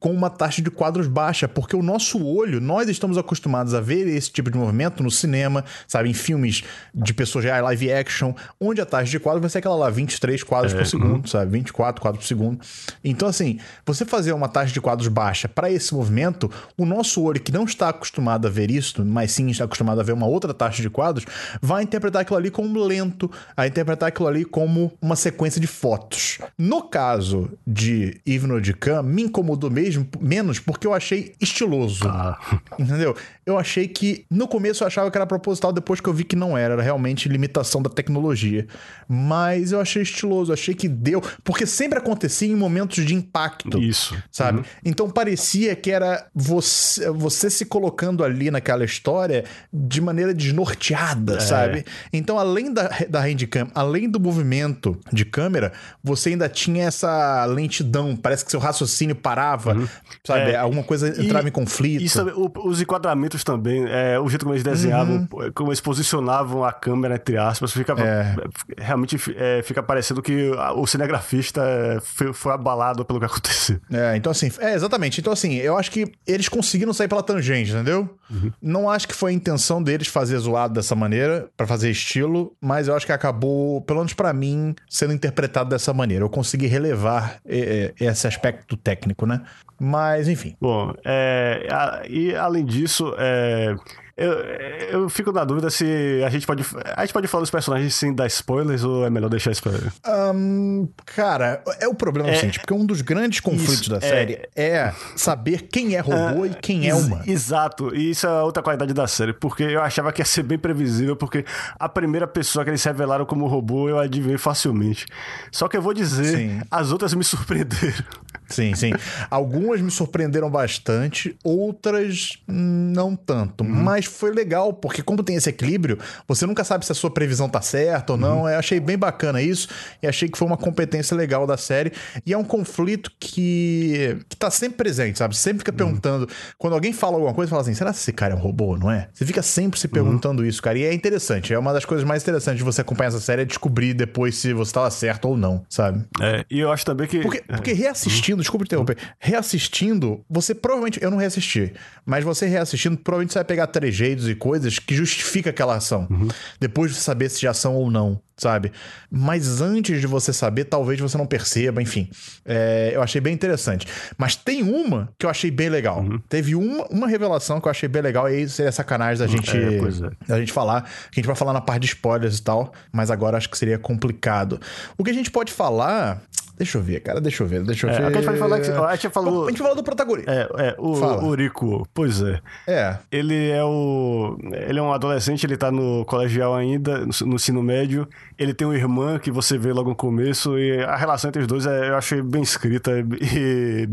com uma taxa de quadros baixa, porque o nosso olho, nós estamos acostumados a ver esse tipo de movimento no cinema, sabe, em filmes de pessoas reais, live action, onde a taxa de quadros vai ser aquela lá, 23 quadros é, por segundo, uhum. sabe, 24 quadros por segundo. Então, assim, você fazer uma taxa de quadros baixa para esse movimento, o nosso olho, que não está acostumado a ver isso, mas sim está acostumado a ver uma outra taxa de quadros, vai interpretar aquilo ali como lento, a interpretar aquilo ali como uma sequência de fotos. No caso de Ivno de Khan, me incomodou mesmo menos porque eu achei estiloso. Ah. Entendeu? Eu achei que. No começo eu achava que era proposital, depois que eu vi que não era. Era realmente limitação da tecnologia. Mas eu achei estiloso, achei que deu. Porque sempre acontecia em momentos de impacto. Isso. Sabe? Uhum. Então parecia que era você, você se colocando ali naquela história de maneira desnorteada, é. sabe? Então, além da, da handcam, além do movimento de câmera, você ainda tinha essa lentidão. Parece que seu raciocínio parava. Uhum. Sabe? É, Alguma coisa entrava e, em conflito. Isso também, o, os enquadramentos também, é, o jeito como eles desenhavam, uhum. como eles posicionavam a câmera, entre aspas, fica, é. realmente é, fica parecendo que o cinegrafista é, foi, foi, abalado pelo que aconteceu. É, então assim, é, exatamente. Então assim, eu acho que eles conseguiram sair pela tangente, entendeu? Uhum. Não acho que foi a intenção deles fazer zoado dessa maneira, para fazer estilo, mas eu acho que acabou, pelo menos para mim, sendo interpretado dessa maneira. Eu consegui relevar é, esse aspecto técnico, né? Mas, enfim. Bom, é, a, e além disso, é, eu, eu fico na dúvida se a gente pode. A gente pode falar dos personagens sem dar spoilers ou é melhor deixar spoiler? Um, cara, é o problema é, seguinte, porque um dos grandes conflitos isso, da série é, é, saber quem é robô é, e quem é humano. Exato, e isso é outra qualidade da série, porque eu achava que ia ser bem previsível, porque a primeira pessoa que eles revelaram como robô eu adivinhei facilmente. Só que eu vou dizer, Sim. as outras me surpreenderam. Sim, sim. Algumas me surpreenderam bastante, outras não tanto. Uhum. Mas foi legal, porque como tem esse equilíbrio, você nunca sabe se a sua previsão tá certa ou não. Uhum. Eu achei bem bacana isso e achei que foi uma competência legal da série. E é um conflito que, que tá sempre presente, sabe? Você sempre fica uhum. perguntando. Quando alguém fala alguma coisa, fala assim: será que esse cara é um robô, não é? Você fica sempre se perguntando uhum. isso, cara. E é interessante. É uma das coisas mais interessantes de você acompanhar essa série é descobrir depois se você estava certo ou não, sabe? É, e eu acho também que. Porque, porque reassistindo reassistindo, desculpa interromper, reassistindo, você provavelmente, eu não reassisti, mas você reassistindo, provavelmente você vai pegar trejeitos e coisas que justifica aquela ação. Uhum. Depois de saber se já são ou não, sabe? Mas antes de você saber, talvez você não perceba, enfim. É, eu achei bem interessante. Mas tem uma que eu achei bem legal. Uhum. Teve uma, uma revelação que eu achei bem legal, e aí seria sacanagem da gente, é, é. da gente falar. Que a gente vai falar na parte de spoilers e tal, mas agora acho que seria complicado. O que a gente pode falar Deixa eu ver, cara, deixa eu ver, deixa eu é, ver. A gente pode falar que, a gente falou. A gente falou do protagonista. É, é o, o Rico, pois é. É. Ele é o. Ele é um adolescente, ele tá no colegial ainda, no, no ensino médio. Ele tem uma irmã que você vê logo no começo, e a relação entre os dois é, eu achei bem escrita e,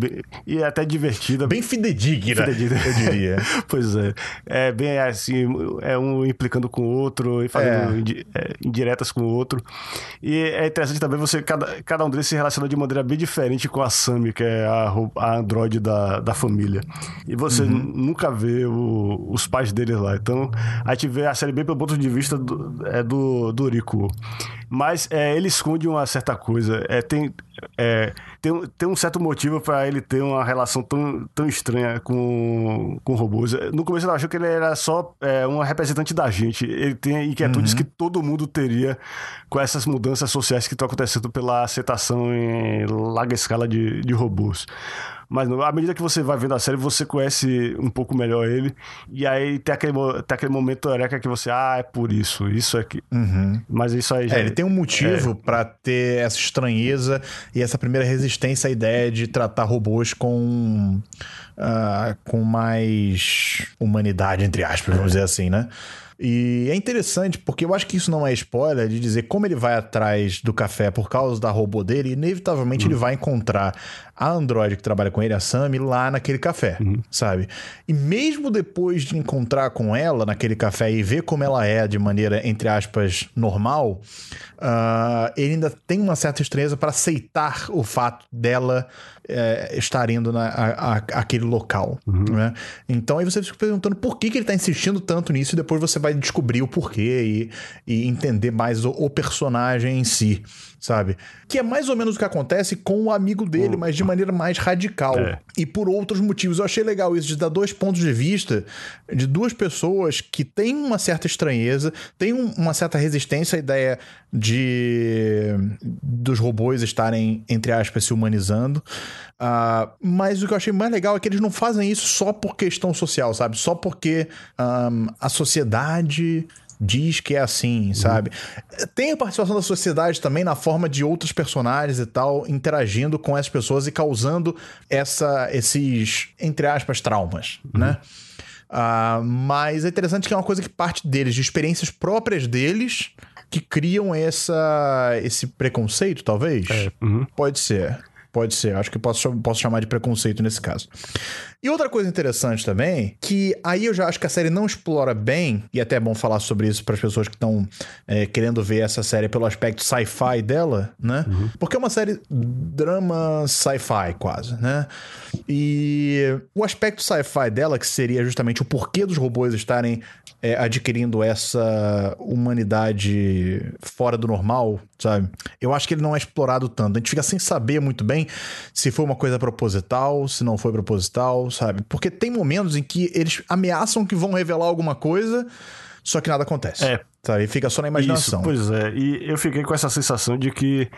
e, e até divertida. Bem fidedigna, fidedigna. eu diria. pois é. É bem assim, é um implicando com o outro e fazendo é. indiretas com o outro. E é interessante também você, cada, cada um deles se relaciona relaciona de maneira bem diferente com a Sammy, que é a, a androide da, da família. E você uhum. nunca vê o, os pais deles lá. Então, a gente vê a série bem pelo ponto de vista do, é, do, do Rico. Mas é, ele esconde uma certa coisa. É, tem, é, tem, tem um certo motivo para ele ter uma relação tão, tão estranha com, com robôs. No começo eu achei que ele era só é, um representante da gente. Ele tem inquietudes uhum. que todo mundo teria com essas mudanças sociais que estão acontecendo pela aceitação em larga escala de, de robôs. Mas não, à medida que você vai vendo a série, você conhece um pouco melhor ele. E aí tem aquele, tem aquele momento eureka que você, ah, é por isso, isso aqui. Uhum. Mas isso aí já. É, ele tem um motivo é. para ter essa estranheza e essa primeira resistência à ideia de tratar robôs com. Uh, com mais humanidade, entre aspas, vamos dizer assim, né? E é interessante porque eu acho que isso não é spoiler de dizer como ele vai atrás do café por causa da robô dele, e inevitavelmente ele vai encontrar a Android que trabalha com ele, a Sammy, lá naquele café, uhum. sabe? E mesmo depois de encontrar com ela naquele café e ver como ela é de maneira, entre aspas, normal, uh, ele ainda tem uma certa estranheza para aceitar o fato dela é, estar indo na, a, a, aquele local. Uhum. Né? Então aí você fica perguntando por que, que ele está insistindo tanto nisso e depois você vai descobrir o porquê e, e entender mais o, o, personagem em si, sabe? Que é mais ou menos o que acontece com o amigo dele, mas de maneira mais radical. É. E por outros motivos. Eu achei legal isso, de dar dois pontos de vista de duas pessoas que têm uma certa estranheza, têm um, uma certa resistência à ideia de dos robôs estarem, entre aspas, se humanizando. Uh, mas o que eu achei mais legal é que eles não fazem isso só por questão social, sabe? Só porque um, a sociedade diz que é assim, uhum. sabe? Tem a participação da sociedade também na forma de outros personagens e tal interagindo com essas pessoas e causando essa, esses, entre aspas, traumas, uhum. né? Uh, mas é interessante que é uma coisa que parte deles, de experiências próprias deles, que criam essa, esse preconceito, talvez? É. Uhum. Pode ser. Pode ser. Acho que posso, posso chamar de preconceito nesse caso. E outra coisa interessante também, que aí eu já acho que a série não explora bem, e até é bom falar sobre isso para as pessoas que estão é, querendo ver essa série pelo aspecto sci-fi dela, né? Uhum. Porque é uma série drama sci-fi quase, né? E o aspecto sci-fi dela, que seria justamente o porquê dos robôs estarem é, adquirindo essa humanidade fora do normal, sabe? Eu acho que ele não é explorado tanto. A gente fica sem saber muito bem se foi uma coisa proposital, se não foi proposital, sabe? Porque tem momentos em que eles ameaçam que vão revelar alguma coisa, só que nada acontece. É. Sabe? Fica só na imaginação. Isso, pois é. E eu fiquei com essa sensação de que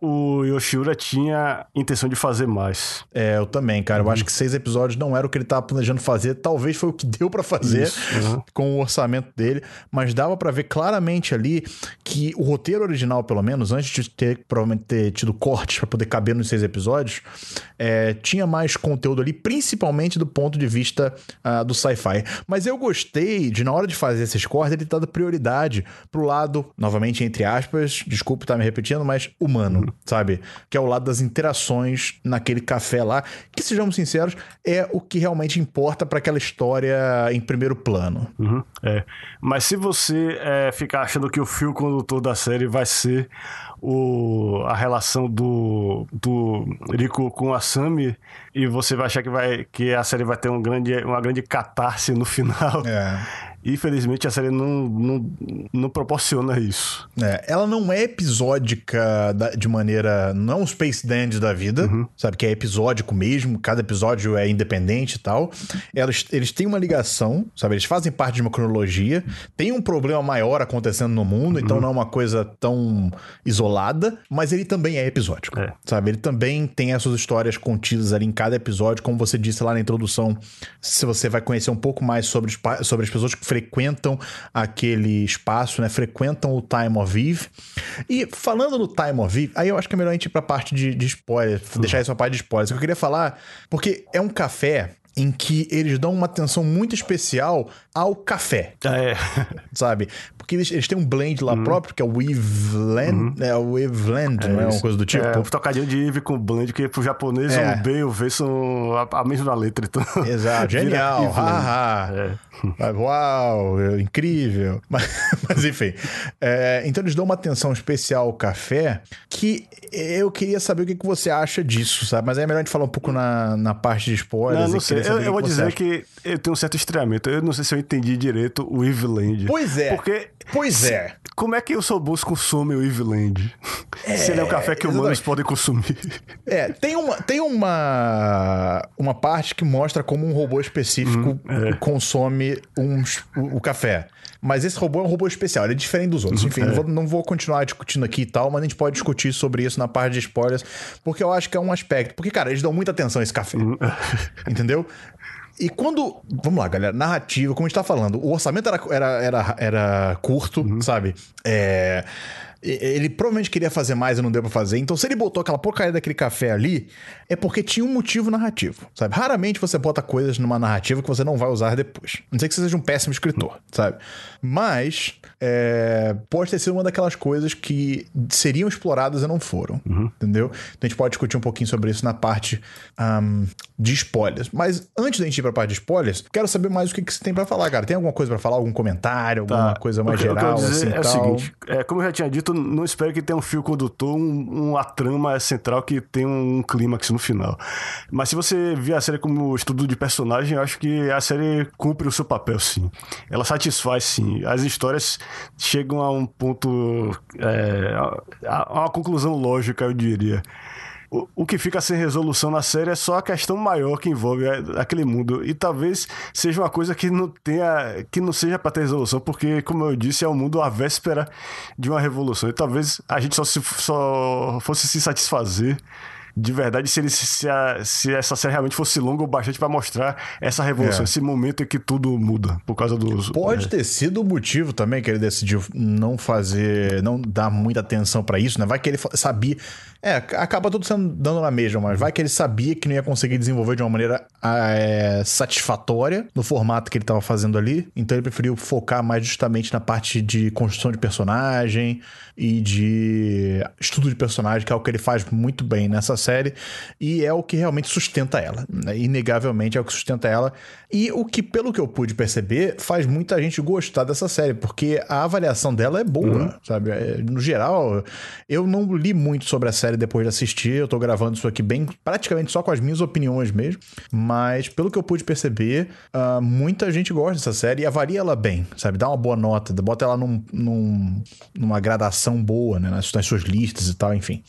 o Yoshiura tinha intenção de fazer mais. É, eu também, cara. Uhum. Eu acho que seis episódios não era o que ele estava planejando fazer. Talvez foi o que deu para fazer uhum. com o orçamento dele, mas dava para ver claramente ali que o roteiro original, pelo menos, antes de ter provavelmente ter tido cortes para poder caber nos seis episódios, é, tinha mais conteúdo ali, principalmente do ponto de vista uh, do sci-fi. Mas eu gostei de, na hora de fazer esses cortes, ele tá dando prioridade pro lado, novamente, entre aspas, desculpe estar tá me repetindo, mas humano sabe? Que é o lado das interações naquele café lá, que sejamos sinceros, é o que realmente importa para aquela história em primeiro plano. Uhum, é. Mas se você é, ficar achando que o fio condutor da série vai ser o, a relação do, do Rico com a Sami e você vai achar que, vai, que a série vai ter um grande, uma grande catarse no final. É. Infelizmente a série não, não, não proporciona isso. É, ela não é episódica de maneira. Não é um Space Dandy da vida, uhum. sabe? Que é episódico mesmo, cada episódio é independente e tal. Elas, eles têm uma ligação, sabe? Eles fazem parte de uma cronologia, tem um problema maior acontecendo no mundo, então uhum. então não é uma coisa tão isolada, mas ele também é episódico, é. sabe? Ele também tem essas histórias contidas ali em cada episódio, como você disse lá na introdução. Se você vai conhecer um pouco mais sobre, sobre as pessoas que frequentam aquele espaço, né? Frequentam o Time of Eve. E falando no Time of Eve, aí eu acho que é melhor a gente ir pra parte de, de spoiler, uhum. deixar isso pra parte de spoilers. Eu queria falar, porque é um café em que eles dão uma atenção muito especial ao café. É. Sabe? Porque eles, eles têm um blend lá uhum. próprio, que é o Weaveland, uhum. é o Weaveland, é, não é uma coisa do tipo? É, um trocadinho de Eve com blend, que pro japonês é. o B e o V são a, a mesma letra. Então... Exato, genial, haha. É. Uau, incrível. Mas, mas enfim, é, então eles dão uma atenção especial ao café que eu queria saber o que, que você acha disso, sabe? Mas é melhor a gente falar um pouco na, na parte de spoilers. Não, não sei. Eu, eu vou dizer acha. que eu tenho um certo estranhamento. Eu não sei se eu entendi direito o Eveland. Pois é. Porque Pois é. como é que o Sobus consome o Eveland? É, Se ele é o café que exatamente. humanos podem consumir. É, tem uma, tem uma, uma parte que mostra como um robô específico hum, é. consome uns, o, o café. Mas esse robô é um robô especial, ele é diferente dos outros. Uhum. Enfim, é. não, vou, não, vou, continuar discutindo aqui e tal, mas a gente pode discutir sobre isso na parte de spoilers, porque eu acho que é um aspecto. Porque, cara, eles dão muita atenção a esse café. Uhum. Entendeu? E quando. Vamos lá, galera. Narrativa, como a gente tá falando, o orçamento era, era, era, era curto, uhum. sabe? É. Ele provavelmente queria fazer mais e não deu pra fazer. Então, se ele botou aquela porcaria daquele café ali, é porque tinha um motivo narrativo, sabe? Raramente você bota coisas numa narrativa que você não vai usar depois. Não sei que você seja um péssimo escritor, sabe? Mas é, pode ter sido uma daquelas coisas que seriam exploradas e não foram, uhum. entendeu? Então a gente pode discutir um pouquinho sobre isso na parte um, de spoilers. Mas antes da gente ir pra parte de spoilers, quero saber mais o que, que você tem para falar, cara. Tem alguma coisa para falar? Algum comentário? Alguma tá. coisa mais o que, geral? O que eu dizer assim, é tal? o seguinte: é, como eu já tinha dito, não espero que tenha um fio condutor, um, uma trama central que tenha um clímax no final. Mas se você vê a série como estudo de personagem, eu acho que a série cumpre o seu papel, sim. Ela satisfaz, sim. As histórias chegam a um ponto. É, a, a uma conclusão lógica, eu diria. O, o que fica sem resolução na série é só a questão maior que envolve aquele mundo. E talvez seja uma coisa que não tenha. que não seja para ter resolução, porque, como eu disse, é o um mundo à véspera de uma revolução. E talvez a gente só, se, só fosse se satisfazer de verdade se, ele, se, a, se essa série realmente fosse longa o bastante para mostrar essa revolução, é. esse momento em que tudo muda por causa dos. Pode é. ter sido o motivo também que ele decidiu não fazer, não dar muita atenção para isso, né? Vai que ele sabia. É, acaba tudo sendo dando na mesma, mas vai que ele sabia que não ia conseguir desenvolver de uma maneira é, satisfatória no formato que ele estava fazendo ali. Então ele preferiu focar mais justamente na parte de construção de personagem e de estudo de personagem, que é o que ele faz muito bem nessa série. E é o que realmente sustenta ela. Né? Inegavelmente é o que sustenta ela. E o que, pelo que eu pude perceber, faz muita gente gostar dessa série, porque a avaliação dela é boa, uhum. sabe? É, no geral, eu não li muito sobre a série depois de assistir. Eu tô gravando isso aqui bem, praticamente só com as minhas opiniões mesmo. Mas, pelo que eu pude perceber, uh, muita gente gosta dessa série e avalia ela bem, sabe? Dá uma boa nota, bota ela num, num, numa gradação boa, né? Nas, nas, suas listas e tal, enfim.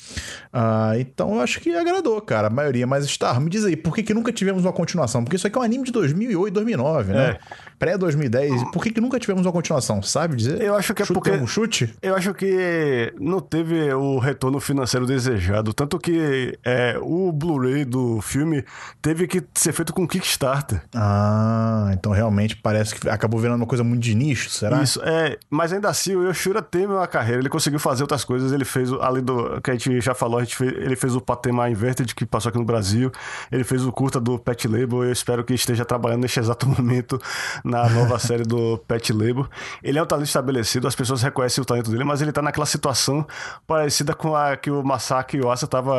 Uh, então, eu acho que agradou, cara, a maioria. Mas, Star, me diz aí, por que, que nunca tivemos uma continuação? Porque isso aqui é um anime de 2008, 2009, né? É. Pré-2010. Por que, que nunca tivemos uma continuação? Sabe dizer? Eu acho que é chute porque... Um chute? Eu acho que não teve o retorno financeiro desejado. Tanto que é, o Blu-ray do filme teve que ser feito com Kickstarter. Ah, então realmente parece que acabou virando uma coisa muito de nicho, será? Isso, é. Mas ainda assim, o Yoshira tem uma carreira. Ele conseguiu fazer outras coisas. Ele fez, além do que a gente já falou, gente fez, ele fez o Patema Inverted, que passou aqui no Brasil. Ele fez o curta do Pet Label. Eu espero que esteja trabalhando neste exato momento na nova série do Pet Label. Ele é um talento estabelecido, as pessoas reconhecem o talento dele, mas ele tá naquela situação parecida com a que o Masaki Yuasa estava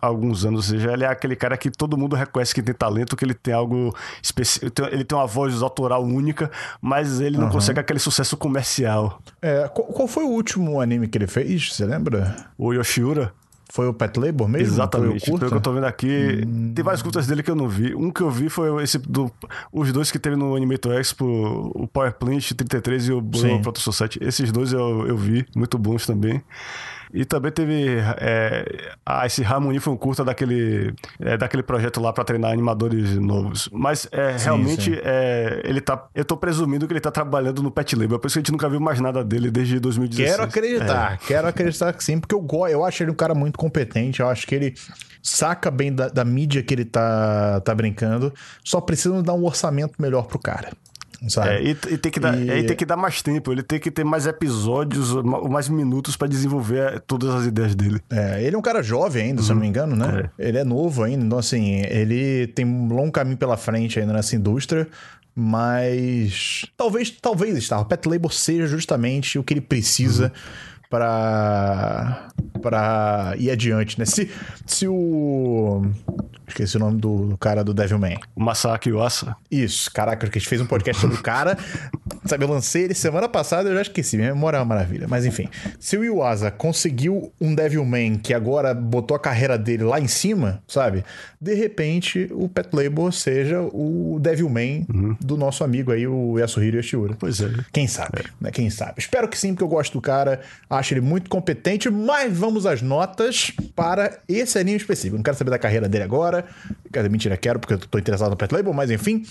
há alguns anos, ou seja, ele é aquele cara que todo mundo reconhece que tem talento, que ele tem algo específico, ele tem uma voz autoral única, mas ele não uhum. consegue aquele sucesso comercial. É, qual, qual, foi o último anime que ele fez? Você lembra? O Yoshiura. Foi o Pet Labor mesmo? Exatamente. Pelo que eu tô vendo aqui, hum. tem vários curtas dele que eu não vi. Um que eu vi foi esse do. Os dois que teve no Animator Expo, o Power Plant 33 e o Blue Proto Society. Esses dois eu, eu vi, muito bons também. E também teve. É, ah, esse Harmony foi um curta daquele, é, daquele projeto lá para treinar animadores novos. Mas é, sim, realmente sim. É, ele tá. Eu tô presumindo que ele tá trabalhando no Pet Label. Por isso que a gente nunca viu mais nada dele desde 2016. Quero acreditar, é. quero acreditar que sim, porque eu, eu acho ele um cara muito competente. Eu acho que ele saca bem da, da mídia que ele tá, tá brincando. Só precisa dar um orçamento melhor pro cara. Sabe? É, e, e, tem que dar, e... É, tem que dar mais tempo, ele tem que ter mais episódios, mais minutos para desenvolver todas as ideias dele. É, ele é um cara jovem ainda, uhum. se eu não me uhum. engano, né? É. Ele é novo ainda, então assim, ele tem um longo caminho pela frente ainda nessa indústria, mas talvez, talvez, tá, o Pet Label seja justamente o que ele precisa uhum para para ir adiante, né? Se, se o esqueci o nome do, do cara do Devilman. O Masaki Yuasa. Isso, caraca, a gente fez um podcast sobre o cara Sabe, eu lancei ele semana passada eu já esqueci. Minha memória é uma maravilha. Mas enfim, se o Iwasa conseguiu um Devilman que agora botou a carreira dele lá em cima, sabe? De repente, o Pet Label seja o Devilman uhum. do nosso amigo aí, o Yasuhiro Yoshiura. Pois é. Quem sabe, é. né? Quem sabe. Espero que sim, porque eu gosto do cara. Acho ele muito competente, mas vamos às notas para esse anime específico. Não quero saber da carreira dele agora. Quer dizer, mentira, quero, porque eu tô interessado no Pet Label, mas enfim.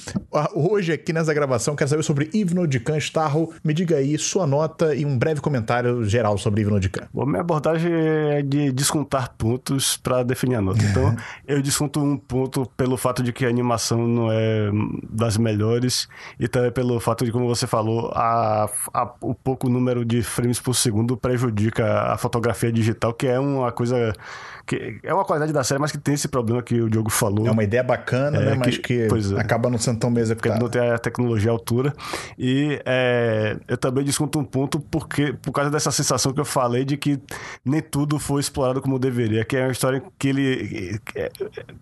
Hoje, aqui nessa gravação, quero saber sobre Ivno de Khan Starro. Me diga aí sua nota e um breve comentário geral sobre Ivno de Khan. Bom, minha abordagem é de descontar pontos para definir a nota. Então, eu desconto um ponto pelo fato de que a animação não é das melhores e também pelo fato de, como você falou, a, a, o pouco número de frames por segundo prejudica a fotografia digital, que é uma coisa que é uma qualidade da série, mas que tem esse problema que o Diogo falou. É uma ideia bacana, é, né? Mas que, que é. acaba não sendo tão bem executada. Porque não tem a tecnologia à altura. E é, eu também desconto um ponto porque, por causa dessa sensação que eu falei de que nem tudo foi explorado como deveria, que é uma história que ele... É,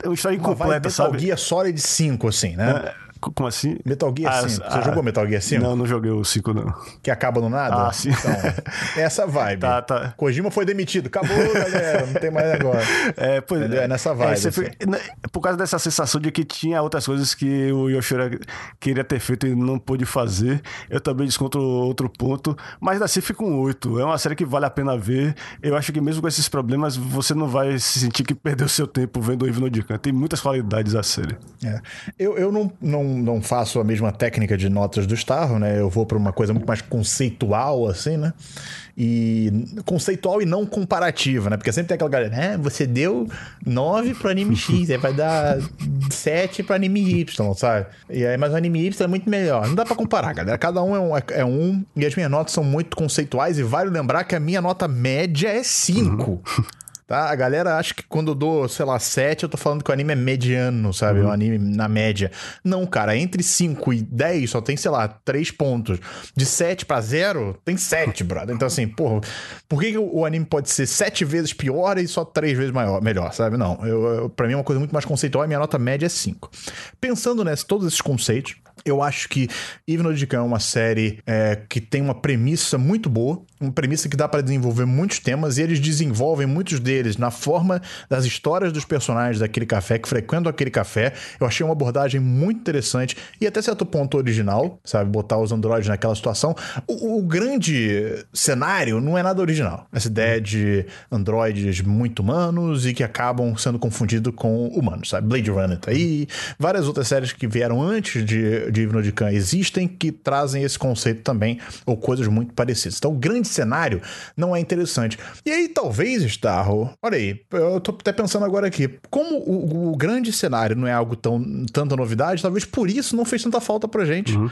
é uma história incompleta, uma sabe? Metal Gear Solid 5, assim, né? É, como assim? Metal Gear ah, 5. Você ah, jogou Metal Gear 5? Não, não joguei o 5, não. Que acaba no nada? Ah, sim. Então, essa vibe. Tá, tá. Kojima foi demitido. Acabou, galera. Não tem mais agora. É, pois, é, é nessa vibe. É, assim. Né, por causa dessa sensação de que tinha outras coisas que o Yoshira queria ter feito e não pôde fazer, eu também desconto outro ponto. Mas assim fica um 8. É uma série que vale a pena ver. Eu acho que mesmo com esses problemas, você não vai se sentir que perdeu seu tempo vendo o Evil Dican. Tem muitas qualidades a série. É. Eu, eu não, não, não faço a mesma técnica de notas do Starro, né? Eu vou para uma coisa muito mais conceitual, assim, né? E conceitual e não comparativa, né? Porque sempre tem aquela galera, né? Você deu 9 pro anime X, aí vai dar 7 pro anime Y, sabe? E aí, mas o anime Y é muito melhor. Não dá para comparar, galera. Cada um é um, é um, e as minhas notas são muito conceituais, e vale lembrar que a minha nota média é 5. Tá? A galera acha que quando eu dou, sei lá, 7, eu tô falando que o anime é mediano, sabe? Uhum. O anime na média. Não, cara, entre 5 e 10 só tem, sei lá, 3 pontos. De 7 pra 0, tem 7, brother. Então, assim, porra, por que, que o anime pode ser 7 vezes pior e só 3 vezes maior, melhor, sabe? Não, eu, eu, pra mim é uma coisa muito mais conceitual e minha nota média é 5. Pensando nesse, todos esses conceitos, eu acho que Even Odicam é uma série é, que tem uma premissa muito boa, uma premissa que dá para desenvolver muitos temas e eles desenvolvem muitos deles na forma das histórias dos personagens daquele café que frequentam aquele café. Eu achei uma abordagem muito interessante e até certo ponto original, sabe? Botar os androides naquela situação. O, o grande cenário não é nada original. Essa ideia de androides muito humanos e que acabam sendo confundidos com humanos, sabe? Blade Runner tá aí, várias outras séries que vieram antes de, de de Khan existem que trazem esse conceito também, ou coisas muito parecidas. Então, o grande cenário não é interessante. E aí, talvez, Starro, olha aí, eu tô até pensando agora aqui, como o, o grande cenário não é algo tão tanta novidade, talvez por isso não fez tanta falta pra gente. Uhum.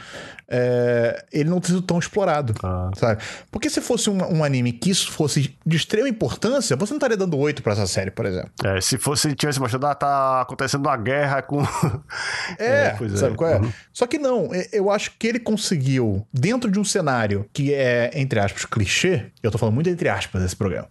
É, ele não ter sido tão explorado, ah. sabe? Porque se fosse um, um, anime que isso fosse de extrema importância, você não estaria dando oito pra essa série, por exemplo. É, se fosse, tivesse mostrado, ah, tá acontecendo uma guerra com... é, é sabe qual é? Uhum. Só que não, eu acho que ele conseguiu, dentro de um cenário que é, entre aspas, clichê, eu tô falando muito entre aspas nesse programa?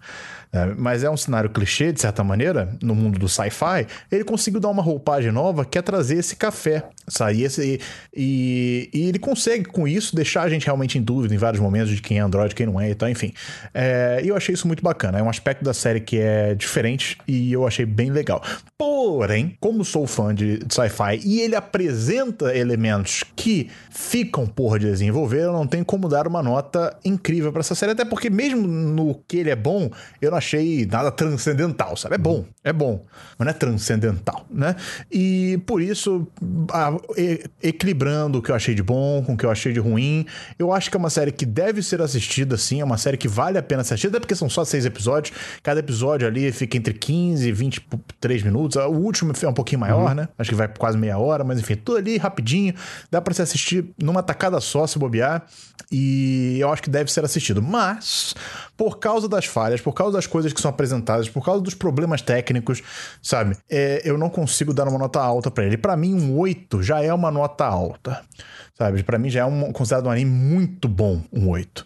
Mas é um cenário clichê, de certa maneira, no mundo do sci-fi, ele conseguiu dar uma roupagem nova que é trazer esse café, sair esse, e, e ele consegue, com isso, deixar a gente realmente em dúvida em vários momentos de quem é Android, quem não é e tal, enfim. É, e eu achei isso muito bacana, é um aspecto da série que é diferente e eu achei bem legal. Porém, como sou fã de, de sci-fi e ele apresenta elementos que ficam por desenvolver, eu não tenho como dar uma nota incrível para essa série, até porque mesmo no que ele é bom, eu não achei nada transcendental, sabe? É bom, é bom, mas não é transcendental, né? E por isso, a, e, equilibrando o que eu achei de bom com o que eu achei de ruim, eu acho que é uma série que deve ser assistida, sim, é uma série que vale a pena ser assistida, até porque são só seis episódios, cada episódio ali fica entre 15 e 23 minutos, o último é um pouquinho maior, uhum. né? Acho que vai quase meia hora, mas enfim, tudo ali rapidinho, dá para se assistir numa tacada só, se bobear, e eu acho que deve ser assistido, mas por causa das falhas, por causa das coisas que são apresentadas, por causa dos problemas técnicos, sabe? É, eu não consigo dar uma nota alta para ele. Para mim, um 8 já é uma nota alta, sabe? Para mim já é um, considerado um anime muito bom, um 8.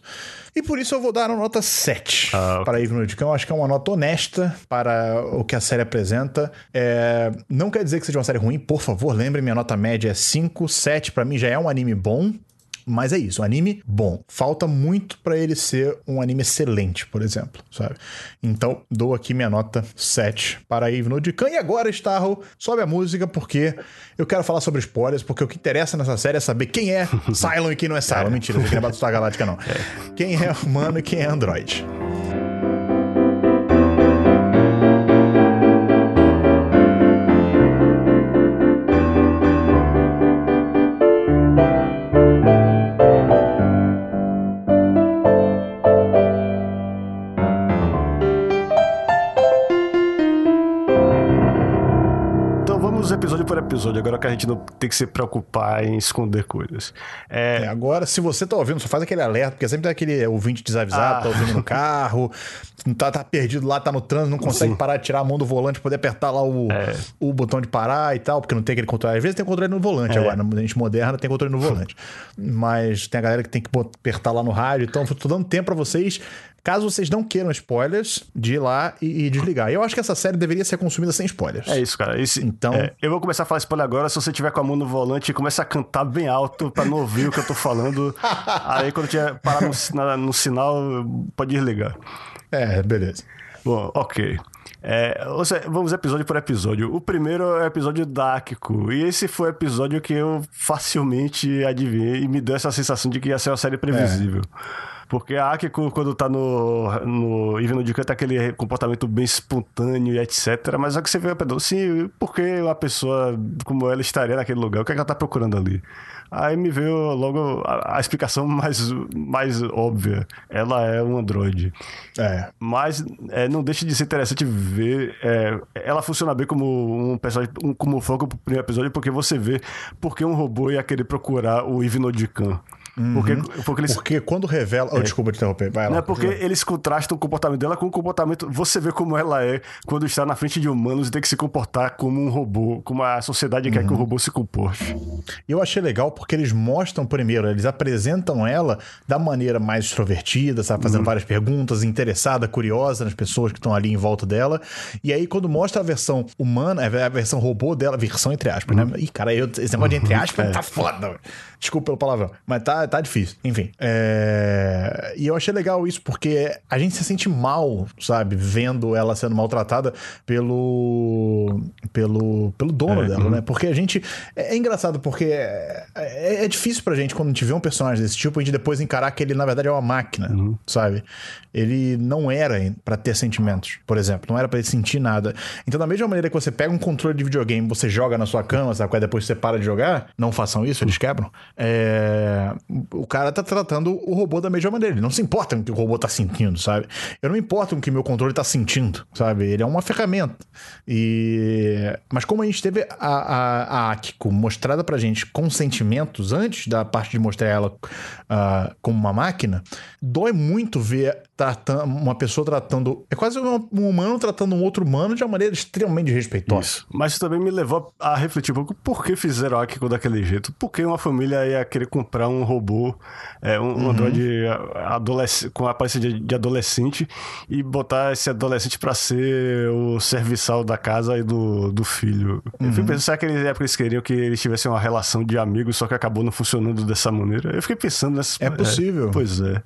E por isso eu vou dar uma nota 7 ah, para Evil Cão. Acho que é uma nota honesta para o que a série apresenta. É... Não quer dizer que seja uma série ruim, por favor, lembre, minha nota média é 5. 7 para mim já é um anime bom, Mas é isso, um anime bom. Falta muito para ele ser um anime excelente, por exemplo, sabe? Então, dou aqui minha nota 7 para Eve no Khan. E agora, Starro, sobe a música, porque eu quero falar sobre spoilers, porque o que interessa nessa série é saber quem é Cylon e quem não é Cylon. É. Mentira, não é Battlestar Galáctica, não. É. Quem é humano e quem é android. Episódio, agora que a gente não tem que se preocupar em esconder coisas. É... É, agora, se você tá ouvindo, só faz aquele alerta, porque sempre tem aquele ouvinte desavisado, ah. tá ouvindo no carro, tá, tá perdido lá, tá no trânsito, não consegue Sim. parar de tirar a mão do volante, poder apertar lá o, é. o botão de parar e tal, porque não tem aquele controle. Às vezes tem controle no volante é. agora, na gente moderna tem controle no volante. Mas tem a galera que tem que apertar lá no rádio, então tô dando tempo para vocês Caso vocês não queiram spoilers, de ir lá e, e, desligar. Eu acho que essa série deveria ser consumida sem spoilers. É isso, cara. Esse, então. É, eu vou começar a falar spoiler agora. Se você tiver com a mão no volante, começa a cantar bem alto pra não ouvir o que eu tô falando. Aí quando tiver parar no, na, no sinal, pode desligar. É, beleza. Bom, ok. É, vamos episódio por episódio. O primeiro é o episódio da Akiko. E esse foi o episódio que eu facilmente adivinhei e me deu essa sensação de que ia ser uma série previsível. É. Porque a Akiko, quando tá no, no Ivy no Dica, tem aquele comportamento bem espontâneo e etc. Mas é que você vê a pessoa, assim, por que uma pessoa como ela estaria naquele lugar? O que, é que ela tá procurando ali? Aí me veio logo a, a, explicação mais, mais óbvia. Ela é um androide. É. Mas é, não deixa de ser interessante ver. É, ela funciona bem como um personagem, um, como foco pro primeiro episódio, porque você vê porque um robô ia querer procurar o Ivinodican. Uhum. Porque, porque, eles... porque quando revela. Oh, é. desculpa te interromper. Vai lá. Não é porque eles contrastam o comportamento dela com o comportamento. Você vê como ela é quando está na frente de humanos e tem que se comportar como um robô, como a sociedade uhum. quer que o uhum. robô se comporte. Eu achei legal porque eles mostram primeiro, eles apresentam ela da maneira mais extrovertida, sabe? Fazendo uhum. várias perguntas, interessada, curiosa nas pessoas que estão ali em volta dela. E aí, quando mostra a versão humana, a versão robô dela, versão entre aspas, né? uhum. né? Ih, cara, eu, esse negócio de entre aspas é. tá foda. Desculpa pelo palavrão. Mas tá, tá difícil. Enfim. É... E eu achei legal isso, porque a gente se sente mal, sabe? Vendo ela sendo maltratada pelo. pelo, pelo dono é, dela, uhum. né? Porque a gente. É, é engraçado, porque é, é, é, difícil pra gente, quando a gente vê um personagem desse tipo, a gente depois encarar que ele, na verdade, é uma máquina, uhum. sabe? Ele não era para ter sentimentos, por exemplo. Não era para ele sentir nada. Então, da mesma maneira que você pega um controle de videogame, você joga na sua cama, sabe? Depois você para de jogar, não façam isso, eles quebram. É... O cara tá tratando o robô da mesma maneira. Ele não se importa com o que o robô tá sentindo, sabe? Eu não me importo com o que meu controle tá sentindo, sabe? Ele é uma ferramenta. E... Mas como a gente teve a, a, a Akiko mostrada pra gente com sentimentos antes da parte de mostrar ela uh, como uma máquina, dói muito ver tratando, uma pessoa tratando. É quase um, um, humano tratando um outro humano de uma maneira extremamente respeitosa. Isso. Mas isso também me levou a refletir um pouco por que fizeram Akiko daquele jeito. Por que uma família ia querer comprar um robô, é, um, uhum. um androide com a aparência de, adolescente e botar esse adolescente para ser o serviçal da casa e do, do filho? Uhum. Eu fui pensando, será que eles, é eles queriam que eles tivessem uma relação de amigos, só que acabou não funcionando dessa maneira? Eu fiquei pensando nessa. É possível. É, pois é.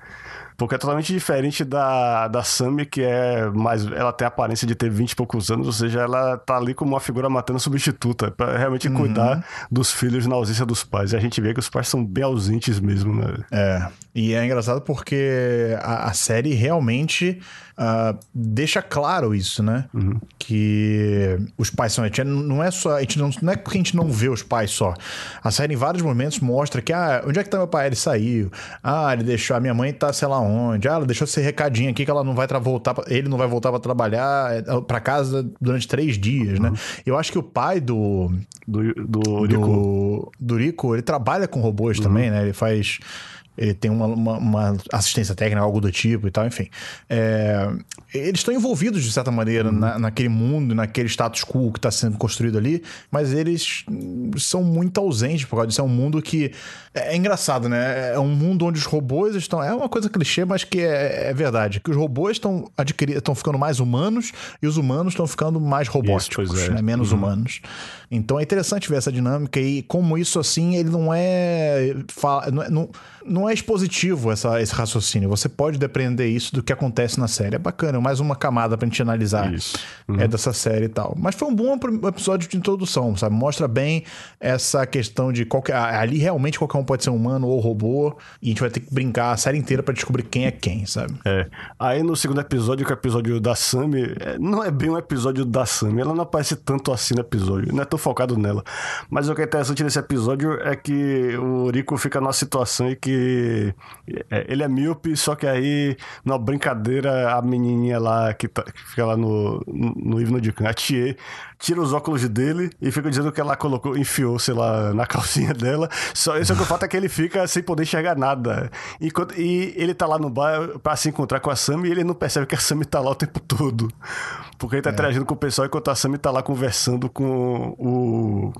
Porque é totalmente diferente da, da Sammy, que é mais. Ela tem a aparência de ter 20 e poucos anos, ou seja, ela tá ali como uma figura matando substituta, para realmente uhum. cuidar dos filhos na ausência dos pais. E a gente vê que os pais são bem ausentes mesmo, né? É. E é engraçado porque a, a série realmente uh, deixa claro isso, né? Uhum. Que os pais são. Não é só. A gente não, não é que a gente não vê os pais só. A série, em vários momentos, mostra que, ah, onde é que tá meu pai? Ele saiu. Ah, ele deixou. A minha mãe tá, sei lá onde. Ah, ela deixou esse recadinho aqui que ela não vai voltar. Ele não vai voltar para trabalhar é, para casa durante três dias, né? uhum. né? Eu acho que o pai do. Do, do, Rico. Do, do Rico, ele trabalha com robôs uhum. também, né? Ele faz ele tem uma, uma, uma, assistência técnica, algo do tipo e tal, enfim. É, eles estão envolvidos, de certa maneira, uhum. na, naquele mundo, naquele status quo que está sendo construído ali, mas eles são muito ausentes por causa disso. É um mundo que. É, é engraçado, né? É um mundo onde os robôs estão. É uma coisa clichê, mas que é, é verdade. Que os robôs estão adquirindo, estão ficando mais humanos e os humanos estão ficando mais robóticos, isso, é. né? menos uhum. humanos. Então é interessante ver essa dinâmica e como isso, assim, ele não é. Não, não, é expositivo essa, esse raciocínio. Você pode depender isso do que acontece na série. É bacana, mais uma camada pra gente analisar uhum. é dessa série e tal. Mas foi um bom episódio de introdução, sabe? Mostra bem essa questão de qualquer. Ali realmente qualquer um pode ser humano ou robô. E a gente vai ter que brincar a série inteira para descobrir quem é quem, sabe? É. Aí no segundo episódio, que é o episódio da Sammy, é, não é bem um episódio da Sammy. Ela não aparece tanto assim no episódio. Não é tão focado nela. Mas o que é interessante nesse episódio é que o Rico fica numa situação em que é, ele é míope, só que aí, numa brincadeira, a menininha lá que, tá, que fica lá no, no, no Ivno de a Thier, tira os óculos dele e fica dizendo que ela colocou, enfiou, sei lá, na calcinha dela. Só isso é que o fato é que ele fica sem poder enxergar nada. Enquanto, e ele tá lá no bar pra se encontrar com a Sammy e ele não percebe que a Sammy tá lá o tempo todo. Porque ele tá é. interagindo com o pessoal enquanto a Sammy tá lá conversando com o.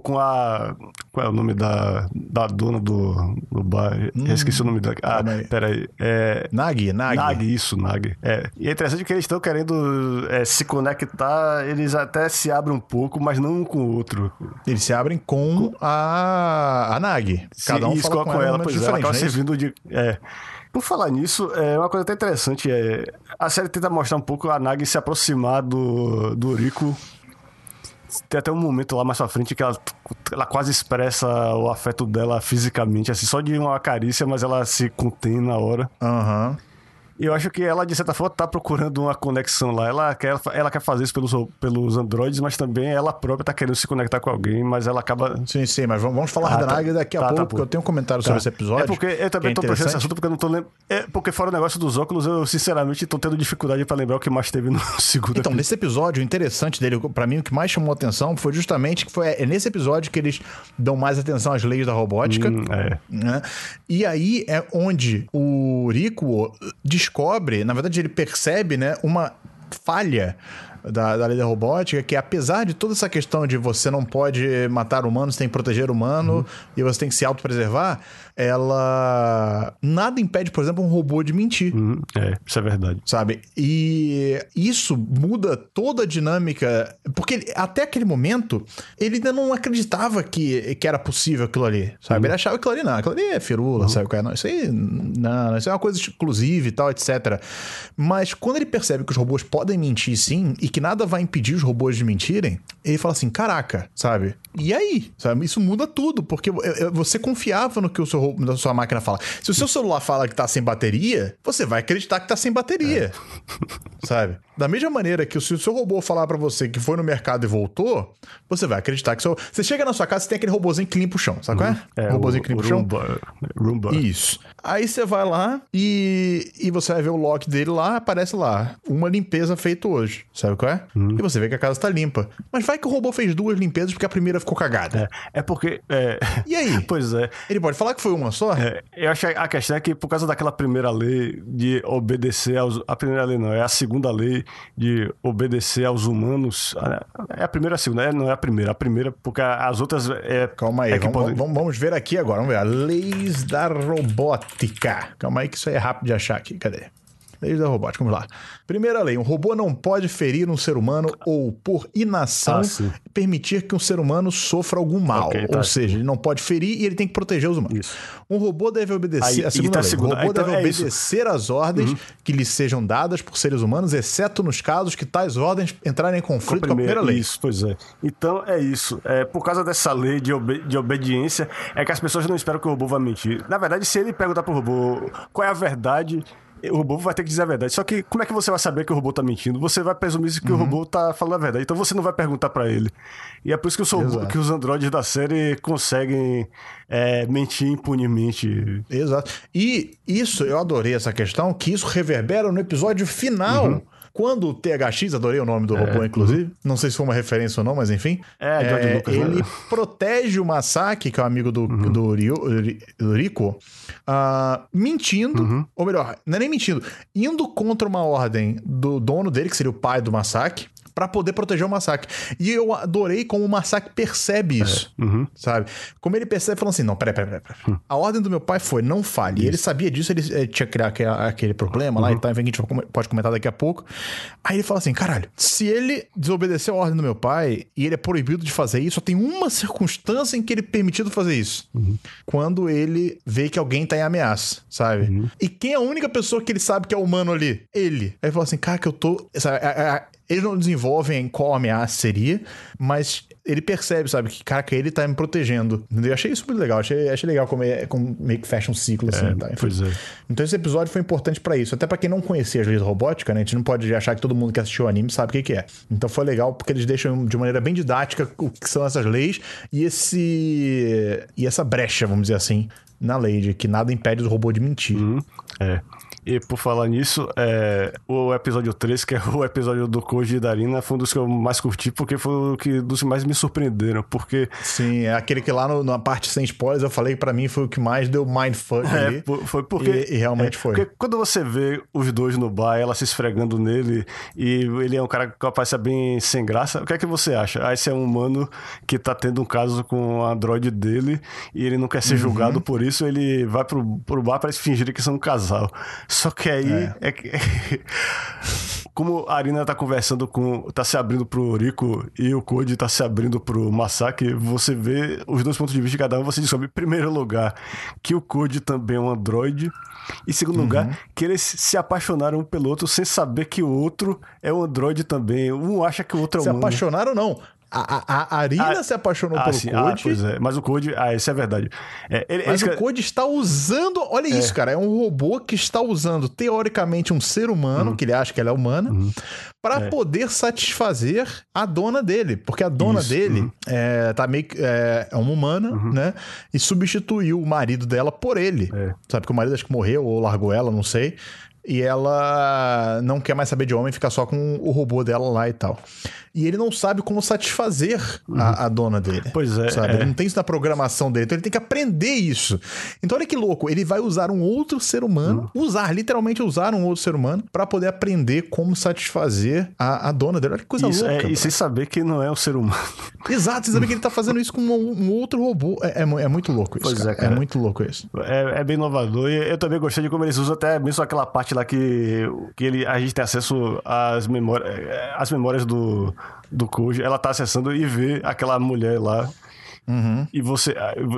com a. Qual é o nome da, da dona do, do bar? Hum, esqueci o nome da. Ah, peraí. É, Nag, Nag. Nag, isso, Nag. É. E é interessante que eles estão querendo é, se conectar, eles até se abrem um pouco, mas não um com o outro. Eles se abrem com, com... a, a Nag. Cada um fala com, com ela, ela pois é, ela acaba é servindo de. É. Por falar nisso, é uma coisa até interessante. É, a série tenta mostrar um pouco a Nagi se aproximar do, do Rico. Tem até um momento lá mais pra frente que ela, ela quase expressa o afeto dela fisicamente, assim, só de uma carícia, mas ela se contém na hora. Aham. Uhum. Eu acho que ela, de certa forma, tá procurando uma conexão lá. Ela quer, ela quer fazer isso pelos, pelos androides, mas também ela própria tá querendo se conectar com alguém, mas ela acaba. Sim, sim, mas vamos falar ah, da Naga daqui a tá, tá pouco, tá, porque eu tenho um comentário sobre tá. esse episódio. É porque eu também é tô puxando esse assunto porque eu não tô lembrando. É porque fora o negócio dos óculos, eu sinceramente tô tendo dificuldade para lembrar o que mais teve no segundo Então, episódio. nesse episódio, o interessante dele, para mim, o que mais chamou atenção foi justamente que foi é nesse episódio que eles dão mais atenção às leis da robótica. Hum, é. Né? E aí é onde o Rico descobre, na verdade, verdade, ele percebe né, uma falha da, da lei da robótica, que apesar de toda essa questão de você não pode matar humanos, tem que proteger o humano uhum. e você tem que se autopreservar, ela nada impede, por exemplo, um robô de mentir. Uhum. É, isso é verdade. Sabe? E isso muda toda a dinâmica, porque até aquele momento ele ainda não acreditava que, que era possível aquilo ali, sabe? Uhum. Ele achava que aquilo ali não, aquilo ali é firula, uhum. sabe? Não, isso aí não, isso é uma coisa exclusiva e tal, etc. Mas quando ele percebe que os robôs podem mentir sim e que nada vai impedir os robôs de mentirem, ele fala assim: caraca, sabe? E aí? Sabe? Isso muda tudo, porque você confiava no que o seu, a sua máquina fala. Se o seu celular fala que tá sem bateria, você vai acreditar que tá sem bateria. É. Sabe? Da mesma maneira que se o seu robô falar para você que foi no mercado e voltou, você vai acreditar que seu... Você chega na sua casa e tem aquele robôzinho que limpa o chão, sabe qual é? é robôzinho que limpa o chão. Roomba. Roomba. Isso. Aí você vai lá e, e você vai ver o lock dele lá, aparece lá, uma limpeza feita hoje, sabe qual é? Uhum. E você vê que a casa tá limpa. Mas vai que o robô fez duas limpezas porque a primeira ficou cagada. É, é porque... É... E aí? pois é. Ele pode falar que foi uma só? É, eu acho que a questão é que por causa daquela primeira lei de obedecer aos... A primeira lei não, é a segunda lei de obedecer aos humanos. É a primeira a segunda, é, não é a primeira. A primeira, porque as outras é. Calma aí, é vamos, podem... vamos, vamos, ver aqui agora. Vamos ver. A leis da robótica. Calma aí, que isso aí é rápido de achar aqui. Cadê? Leis da robótica, vamos lá. Primeira lei: um robô não pode ferir um ser humano ou, por inação, ah, permitir que um ser humano sofra algum mal. Okay, tá. Ou seja, ele não pode ferir e ele tem que proteger os humanos. Isso. Um robô deve obedecer. Aí, a segunda tá lei: segunda. um robô então deve é obedecer às ordens uhum. que lhe sejam dadas por seres humanos, exceto nos casos que tais ordens entrarem em conflito com a primeira, com a primeira lei. Isso, pois é. Então é isso. É, por causa dessa lei de, de obediência, é que as pessoas não esperam que o robô vá mentir. Na verdade, se ele perguntar pro robô qual é a verdade o robô vai ter que dizer a verdade. Só que como é que você vai saber que o robô tá mentindo? Você vai presumir que uhum. o robô tá falando a verdade. Então você não vai perguntar para ele. E é por isso que, sou, que os androides da série conseguem é, mentir impunemente. Exato. E isso, eu adorei essa questão, que isso reverbera no episódio final. Uhum quando o THX, adorei o nome do robô, inclusive. Não sei se foi uma referência ou não, mas enfim. É, George Lucas, né? ele protege o Masaki, que é o amigo do, do, Ryo, do Rico, ah, mentindo, ou melhor, não é nem mentindo, indo contra uma ordem do dono dele, que seria o pai do Masaki, pra poder proteger o Masaki. E eu adorei como o Masaki percebe isso, sabe? Como ele percebe, falando assim, não, peraí, peraí, peraí. peraí. A ordem do meu pai foi, não fale. E ele sabia disso, ele eh, tinha criado aquele, aquele problema lá e tal, enfim, a gente pode comentar daqui a pouco. Aí ele fala assim, caralho, se ele desobedeceu a ordem do meu pai e ele é proibido de fazer isso, só tem uma circunstância em que ele é permitido fazer isso. Quando ele vê que alguém tá em ameaça, sabe? E quem é a única pessoa que ele sabe que é humano ali? Ele. Aí ele fala assim, cara, que eu tô... Sabe, a- a- eles não desenvolvem qual ameaça seria, mas ele percebe, sabe, que, caraca, ele tá me protegendo. Entendeu? Eu achei isso muito legal. Achei, achei legal como, é, como meio que fecha um ciclo assim. tá? Enfim. pois é. Então esse episódio foi importante pra isso. Até pra quem não conhecia as leis da robótica, né? A gente não pode achar que todo mundo que assistiu o anime sabe o que, que é. Então foi legal porque eles deixam de maneira bem didática o que são essas leis e esse e essa brecha, vamos dizer assim, na lei de que nada impede o robô de mentir. Uhum. É. E por falar nisso, é, o episódio 3, que é o episódio do Koji e da Arina, foi um dos que eu mais curti, porque foi o que, dos que mais me surpreenderam. Porque Sim, é aquele que lá no- na parte sem spoilers eu falei que pra mim foi o que mais deu mindfuck É, ali. foi porque. E, e realmente é, foi. Porque quando você vê os dois no bar, ela se esfregando nele, e ele é um cara que aparece bem sem graça, o que é que você acha? Ah, esse é um humano que tá tendo um caso com o androide dele e ele não quer ser Uhum. julgado por isso, ele vai pro, pro bar para fingir que são um casal. Só que aí é, que. Como a Arina tá conversando com. tá se abrindo pro Rico e o Code tá se abrindo pro Masaki, você vê os dois pontos de vista de cada um, você descobre, em primeiro lugar, que o Code também é um androide. E em segundo Uhum. lugar, que eles se apaixonaram um pelo outro sem saber que o outro é um androide também. Um acha que o outro é Se humano. apaixonaram, não. A, a, a Arina Ah, se apaixonou Ah, pelo sim. Ah, Code. é. Mas o Code, ah, isso é verdade. É, ele, Mas ele- o Code está usando. Olha isso, cara. É um robô que está usando, teoricamente, um ser humano, que ele acha que ela é humana, para poder satisfazer a dona dele. Porque a dona Isso, dele é, tá meio é, é uma humana, né? E substituiu o marido dela por ele. É. Sabe que o marido acho que morreu ou largou ela, não sei. E ela não quer mais saber de homem, fica só com o robô dela lá e tal. E ele não sabe como satisfazer a, a dona dele. Pois é, Sabe? é. Ele não tem isso na programação dele, então ele tem que aprender isso. Então olha que louco, ele vai usar um outro ser humano, Uhum. usar, literalmente usar um outro ser humano, pra poder aprender como satisfazer a, a dona dele. Olha que coisa isso, louca. é, e sem saber que não é um ser humano. Exato, você sabe que ele tá fazendo isso com um, um outro robô. É, é é muito louco isso. Pois cara. é, cara. muito louco isso. É, é bem inovador. E eu também gostei de como eles usam até mesmo aquela parte lá que, que ele, a gente tem acesso às memórias, às memórias do, do Koji. Ela tá acessando e vê aquela mulher lá. E você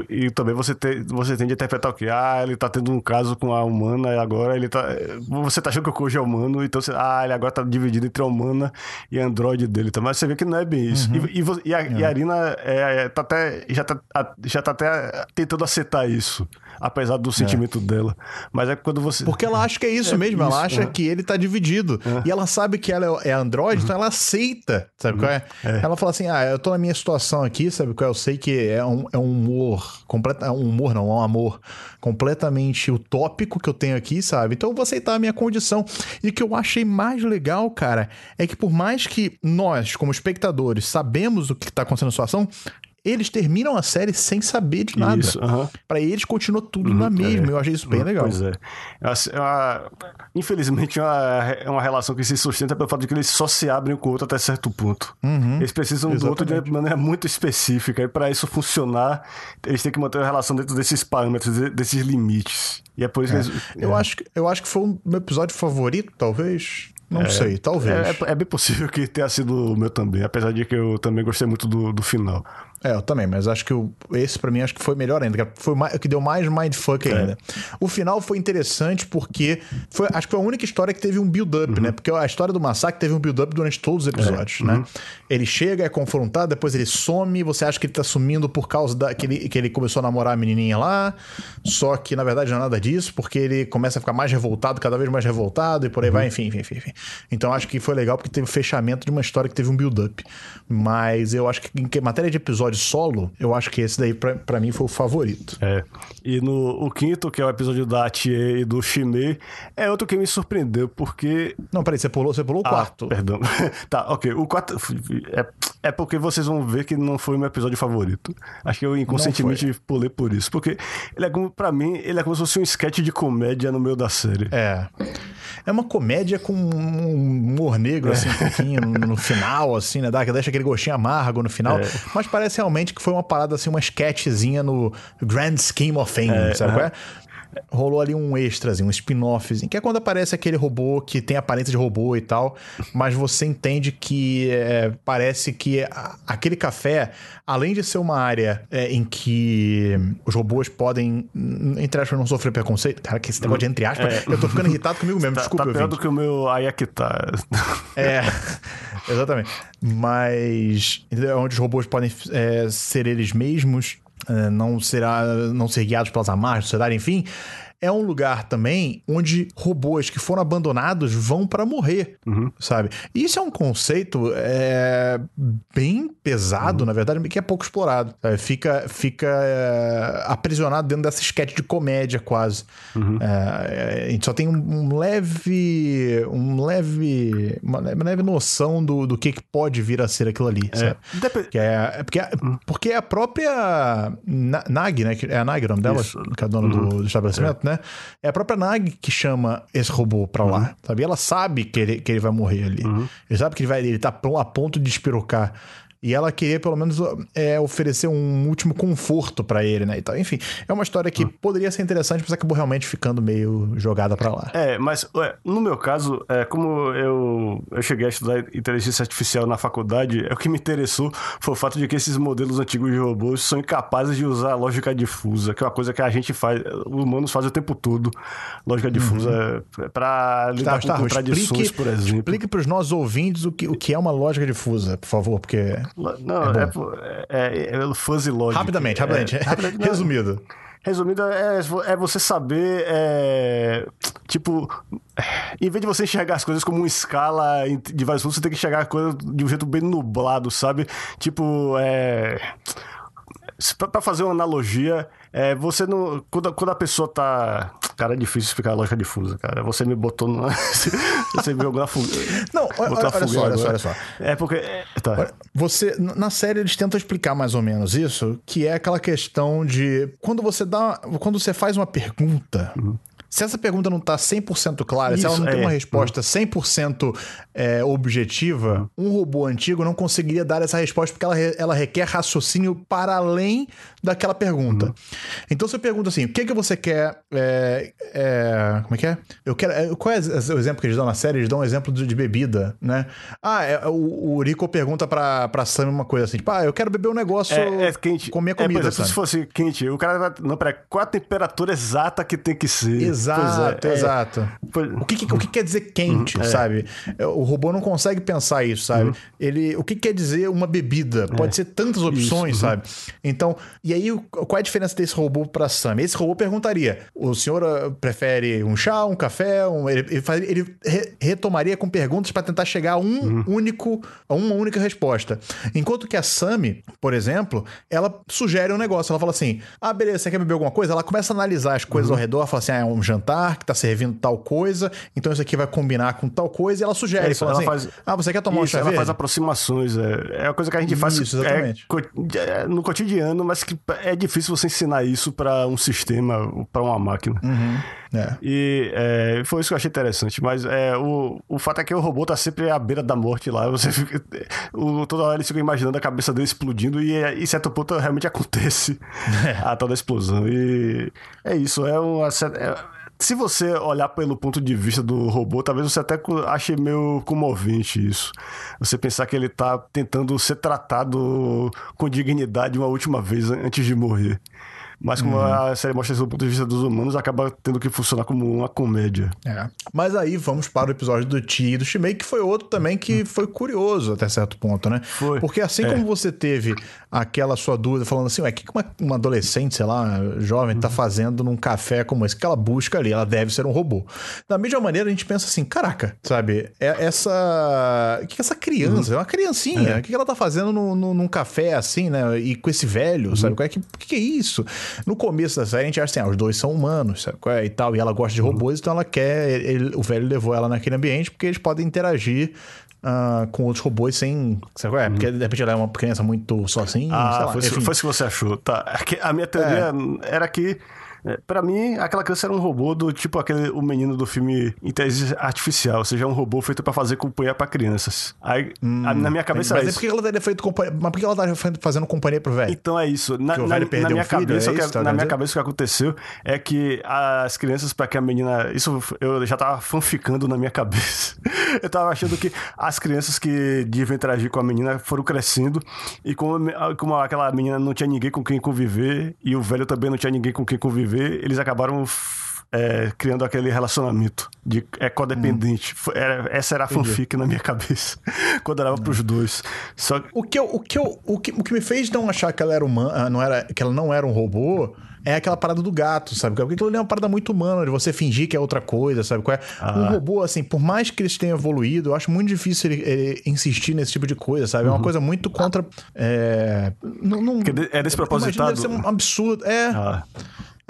e também você, te, você tende a interpretar o que? Ah, ele tá tendo um caso com a humana e agora ele tá. Você tá achando que o Koji é humano, então você. Ah, ele agora tá dividido entre a humana e a androide dele. Mas você vê que não é bem isso. E, e, vo- e a, e a Arina é, é, tá até, já, tá, já tá até tentando aceitar isso, apesar do sentimento dela. Mas é quando você. Porque ela acha que é isso É mesmo, ela isso, acha aham. que ele tá dividido. E ela sabe que ela é é Android, então ela aceita, sabe qual é? Ela fala assim: ah, eu tô na minha situação aqui, sabe qual é? Eu sei que é um, é um humor, completa, é um humor não, é um amor completamente utópico que eu tenho aqui, sabe? Então eu vou aceitar a minha condição. E o que eu achei mais legal, cara, é que por mais que nós, como espectadores, sabemos o que tá acontecendo na situação, eles terminam a série sem saber de nada. Isso, aham. Pra eles continua tudo na mesma. Eu achei isso bem legal. Pois é. É uma- é uma- infelizmente, é uma, é uma relação que se sustenta pelo fato de que eles só se abrem com o outro até certo ponto. Eles precisam do outro de Exatamente. maneira muito específica. E para isso funcionar, eles têm que manter a relação dentro desses parâmetros, de- desses limites. E é por isso que eles. Eu, é. acho, que- eu acho que foi o meu episódio favorito, talvez. Não sei, talvez. É, é- é bem possível que tenha sido o meu também, apesar de que eu também gostei muito do, do final. É, eu também, mas acho que o- esse pra mim acho que foi melhor ainda, que foi mais- que deu mais mindfuck É. ainda. O final foi interessante porque foi, acho que foi a única história que teve um build-up, Uhum. né? Porque a história do massacre teve um build-up durante todos os episódios, É, né? uhum. Ele chega, é confrontado, depois ele some, você acha que ele tá sumindo por causa da, que, ele, que ele começou a namorar a menininha lá, só que na verdade não é nada disso, porque ele começa a ficar mais revoltado, cada vez mais revoltado e por aí Uhum. vai, enfim, enfim, enfim, enfim. Então acho que foi legal porque teve o fechamento de uma história que teve um build-up. Mas eu acho que em matéria de episódio episódio solo, eu acho que esse daí para mim foi o favorito. É. E no o quinto, que é o episódio da Atie e do Shime, é outro que me surpreendeu, porque. Não, peraí, você pulou, você pulou o ah, quarto. Perdão. tá, ok. O quarto. É, é porque vocês vão ver que não foi o meu episódio favorito. Acho que eu inconscientemente pulei por isso. Porque ele é como, pra mim, ele é como se fosse um sketch de comédia no meio da série. É. É uma comédia com um humor negro, assim, um pouquinho no, no, final, assim, né? Dá, deixa aquele gostinho amargo no final. É. Mas parece realmente que foi uma parada, assim, uma sketchzinha no Grand Scheme of Things, é, sabe? É rolou ali um extrazinho, um spin-offzinho, que é quando aparece aquele robô que tem aparência de robô e tal, mas você entende que é, parece que aquele café, além de ser uma área é, em que os robôs podem, entre aspas, não sofrer preconceito. Cara, que esse negócio de entre aspas, é. eu tô ficando irritado comigo mesmo, tá, desculpa. Tá pior do que o meu Ayakita. É, exatamente. Mas onde os robôs podem é, ser eles mesmos é, não será não ser guiados pelas amarras da sociedade, enfim, é um lugar também onde robôs que foram abandonados vão para morrer, uhum. sabe? E isso é um conceito é, bem pesado, uhum. na verdade, que é pouco explorado. Sabe? Fica, fica é, aprisionado dentro dessa sketch de comédia quase. Uhum. É, a gente só tem um, leve, um leve, uma leve noção do, do que, que pode vir a ser aquilo ali, é. sabe? Que é, é porque, uhum. porque é a própria Nag, né? É a Nag o nome dela, isso. que é a dona do, do estabelecimento, né? Né? É a própria Nag que chama esse robô pra lá, uhum. sabe? E ela sabe que ele, que ele vai morrer ali. Uhum. Ele sabe que ele vai ele tá a ponto de espirocar. E ela queria, pelo menos, é, oferecer um último conforto para ele, né? E tal. Enfim, é uma história que hum. poderia ser interessante, mas acabou realmente ficando meio jogada para lá. É, mas ué, no meu caso, é, como eu, eu cheguei a estudar inteligência artificial na faculdade, é, o que me interessou foi o fato de que esses modelos antigos de robôs são incapazes de usar lógica difusa, que é uma coisa que a gente faz, os humanos fazem o tempo todo. Lógica difusa uhum. é, para lidar tá, com contradições, explique, por exemplo. Explique para os nossos ouvintes o que, o que é uma lógica difusa, por favor, porque não, é, é, é, é fuzzy logic. Rapidamente, rapidamente. É, Resumido. Resumido, é, é você saber, é, tipo, em vez de você enxergar as coisas como uma escala de vários pontos, você tem que enxergar a coisa de um jeito bem nublado, sabe? Tipo, é. Pra fazer uma analogia, é, você não. Quando, quando a pessoa tá. Cara, é difícil explicar a lógica difusa, cara. Você me botou no. você me jogou na fuga. Não, olha, olha, olha só, olha só, olha só. É porque. Tá. Você. Na série eles tentam explicar mais ou menos isso, que é aquela questão de. Quando você dá. Quando você faz uma pergunta. Uhum. Se essa pergunta não está 100% clara, Isso, se ela não é. tem uma resposta 100% é, objetiva, um robô antigo não conseguiria dar essa resposta porque ela, ela requer raciocínio para além daquela pergunta. Uhum. Então você pergunta assim: o que que você quer? É, é, como é que é? Eu quero. É, qual é o exemplo que eles dão na série? Eles dão um exemplo de, de bebida, né? Ah, é, o, o Rico pergunta pra, pra Sam uma coisa assim: tipo, ah, eu quero beber um negócio. É, é quente. Comer comida. É, por exemplo, se fosse quente, o cara vai. Não, peraí, qual a temperatura exata que tem que ser? Exato, é, é, exato. O, que, o que quer dizer quente, uhum, é. sabe? O robô não consegue pensar isso, sabe? Uhum. Ele, o que quer dizer uma bebida? Pode é. ser tantas opções, isso, uhum. sabe? Então, e aí qual é a diferença desse robô para Sam? Esse robô perguntaria: o senhor ah, prefere um chá, um café? Um... Ele, ele, re retomaria com perguntas para tentar chegar a um uhum. único, a uma única resposta. Enquanto que a Sammy, por exemplo, ela sugere um negócio. Ela fala assim: ah, beleza, você quer beber alguma coisa? Ela começa a analisar as coisas uhum. ao redor, fala assim: ah, é um jantar que tá servindo tal coisa, então isso aqui vai combinar com tal coisa, e ela sugere. É isso, ela assim, faz... Ah, você quer tomar isso, um chá Ela faz aproximações, é, é uma coisa que a gente faz isso, exatamente. É, no cotidiano, mas que é difícil você ensinar isso para um sistema, para uma máquina. Uhum. É. E é, foi isso que eu achei interessante. Mas é, o, o fato é que o robô tá sempre à beira da morte lá. Você fica, o, toda hora eles ficam imaginando a cabeça dele explodindo e em certo ponto realmente acontece é. a toda a explosão. E é isso, é uma. É, se você olhar pelo ponto de vista do robô, talvez você até ache meio comovente isso. Você pensar que ele tá tentando ser tratado com dignidade uma última vez antes de morrer. Mas como uhum. a série mostra isso do ponto de vista dos humanos, acaba tendo que funcionar como uma comédia. É. Mas aí vamos para o episódio do Ti e do Shimei, que foi outro também que foi curioso até certo ponto, né? Foi. Porque assim é. como você teve aquela sua dúvida falando assim, ué, o que uma, uma adolescente, sei lá, jovem, tá uhum. fazendo num café como esse? que ela busca ali? Ela deve ser um robô. Da mesma maneira, a gente pensa assim, caraca, sabe? É essa. O que essa criança? Uhum. É uma criancinha. É. O que ela tá fazendo no, no, num café assim, né? E com esse velho, uhum. sabe? O que, que, que é isso? No começo da série, a gente acha assim, ah, os dois são humanos, sabe? É? E tal. E ela gosta de uhum. robôs, então ela quer. Ele, o velho levou ela naquele ambiente porque eles podem interagir Uh, com outros robôs sem. Sabe qual é? Porque de repente ela é uma criança muito sozinha. Ah, lá, foi, foi isso que você achou. Tá. É a minha teoria é. era que para mim, aquela criança era um robô do tipo aquele o menino do filme Inteligência Artificial, ou seja, um robô feito para fazer companhia para crianças. Aí, hum, na minha cabeça mas é por que ela feito companhia? Mas por que ela estaria fazendo companhia pro velho? Então é isso. Na, na, na minha, filho, cabeça, é isso, que, tá na minha cabeça, o que aconteceu é que as crianças, para que a menina. Isso eu já tava fanficando na minha cabeça. eu tava achando que as crianças que deviam interagir com a menina foram crescendo e como, como aquela menina não tinha ninguém com quem conviver e o velho também não tinha ninguém com quem conviver eles acabaram é, criando aquele relacionamento de é codependente. Hum. Era, essa era a fanfic na minha cabeça, quando era pros dois. Só... O, que eu, o, que eu, o, que, o que me fez não achar que ela era humana, não era, que ela não era um robô é aquela parada do gato, sabe? Porque aquilo ali é uma parada muito humana, de você fingir que é outra coisa, sabe? Qual é? Ah. Um robô, assim, por mais que eles tenham evoluído, eu acho muito difícil ele, ele insistir nesse tipo de coisa, sabe? É uma uhum. coisa muito contra. É, não, não, é despropositado. Deve ser um absurdo. É. Ah.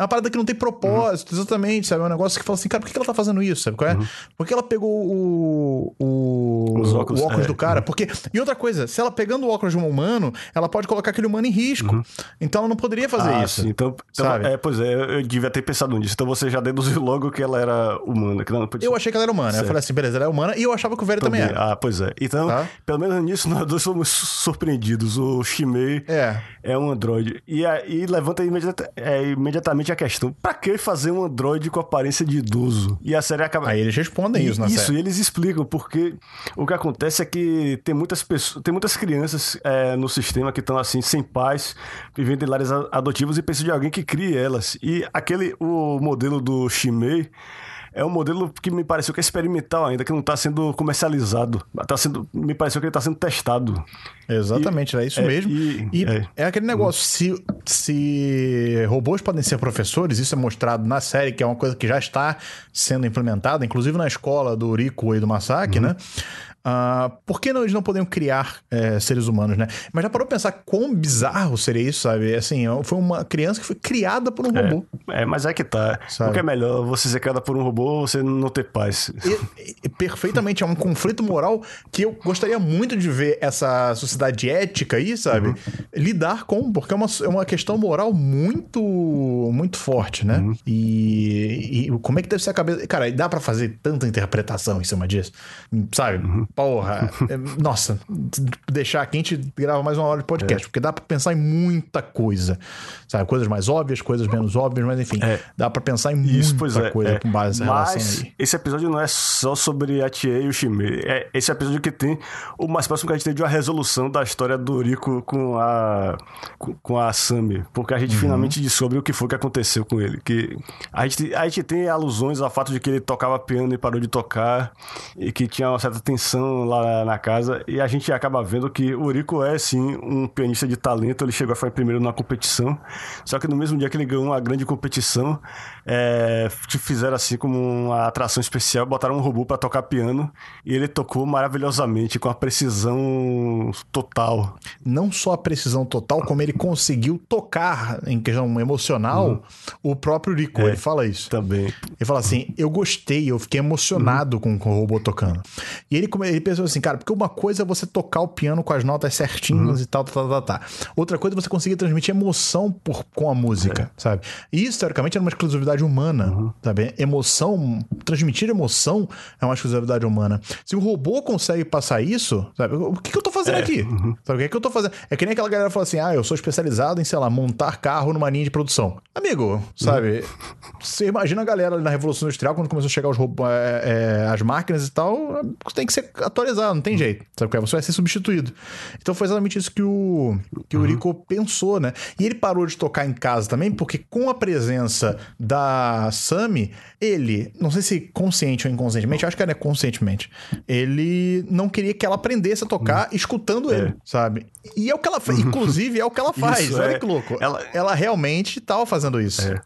É uma parada que não tem propósito, uhum. exatamente, sabe? É um negócio que fala assim, cara, por que ela tá fazendo isso, sabe? Qual é? Uhum. Por que ela pegou o, o, Os óculos, o óculos é, do cara? Uhum. Porque. E outra coisa, se ela pegando o óculos de um humano, ela pode colocar aquele humano em risco. Uhum. Então ela não poderia fazer ah, isso. Sim. Então, então, sabe? É, pois é, eu devia ter pensado nisso. Então você já deduziu logo que ela era humana. Que não podia... Eu achei que ela era humana. Certo. Eu falei assim, beleza, ela é humana. E eu achava que o velho também, também era. Ah, pois é. Então, tá? pelo menos nisso, nós dois fomos surpreendidos. O Shimei é, é um androide. E aí levanta imediata, é, imediatamente a questão: pra que fazer um androide com aparência de idoso? E a série acaba. Aí eles respondem isso na isso, série. Isso, eles explicam, porque o que acontece é que tem muitas pessoas, tem muitas crianças é, no sistema que estão assim, sem pais, vivendo em lares adotivos e precisam de alguém que crie elas. E aquele, o modelo do Shimei é um modelo que me pareceu que é experimental ainda, que não está sendo comercializado. Tá sendo, me pareceu que ele está sendo testado. Exatamente, e, é isso é, mesmo. E, e é. é. aquele negócio, se, se robôs podem ser professores, isso é mostrado na série, que é uma coisa que já está sendo implementada, inclusive na escola do Rico e do Masaki, uhum. né? Uh, por que não, eles não poderiam criar é, seres humanos, né? Mas já parou pra pensar quão bizarro seria isso, sabe? Assim, foi uma criança que foi criada por um é, robô. É, mas é que tá. Sabe? O que é melhor, você ser criada por um robô ou você não ter paz? E, e, perfeitamente, é um conflito moral que eu gostaria muito de ver essa sociedade ética aí, sabe? Uhum. Lidar com, porque é uma, é uma questão moral muito, muito forte, né? Uhum. E, e, como é que deve ser a cabeça. Cara, dá para fazer tanta interpretação em cima disso, sabe? Uhum. Porra, é, nossa, deixar aqui a gente grava mais uma hora de podcast, é. porque dá pra pensar em muita coisa. Sabe, coisas mais óbvias, coisas menos óbvias, mas enfim, é. dá pra pensar em muita é, coisa é. com base nessa mas relação aí. Esse episódio não é só sobre a Tia e o Shime. É esse episódio que tem o mais próximo que a gente tem de uma resolução da história do Rico com a com a Sami, porque a gente uhum. finalmente descobre o que foi que aconteceu com ele, que a gente, a gente tem alusões ao fato de que ele tocava piano e parou de tocar e que tinha uma certa tensão lá na casa e a gente acaba vendo que o Rico é sim um pianista de talento. Ele chegou a ficar primeiro na competição, só que no mesmo dia que ele ganhou uma grande competição, é, fizeram assim como uma atração especial, botaram um robô para tocar piano e ele tocou maravilhosamente com a precisão total. Não só a precisão total, como ele conseguiu tocar em questão emocional uhum. o próprio Rico. É, ele fala isso. Também. Ele fala assim: eu gostei, eu fiquei emocionado uhum. com, com o robô tocando. E ele ele pensou assim, cara, porque uma coisa é você tocar o piano com as notas certinhas uhum. e tal, tal, tal, tal, Outra coisa é você conseguir transmitir emoção por, com a música, é. sabe? E isso, teoricamente, é uma exclusividade humana, uhum. sabe? Emoção, transmitir emoção é uma exclusividade humana. Se o robô consegue passar isso, sabe? O que, que eu tô fazendo é. aqui? Uhum. Sabe o que, é que eu tô fazendo? É que nem aquela galera fala assim, ah, eu sou especializado em, sei lá, montar carro numa linha de produção. Amigo, sabe? Uhum. Você imagina a galera na Revolução Industrial, quando começou a chegar os robôs, é, é, as máquinas e tal, tem que ser atualizar, não tem jeito. Sabe qual é? Você vai ser substituído. Então foi exatamente isso que o, que o Rico pensou, né? E ele parou de tocar em casa também, porque com a presença da Sammy, ele, não sei se consciente ou inconscientemente, acho que era conscientemente, ele não queria que ela aprendesse a tocar escutando ele, sabe? E é o que ela faz. Inclusive, é o que ela faz. Isso, Olha é. que louco. Ela- Ela realmente estava fazendo isso. É.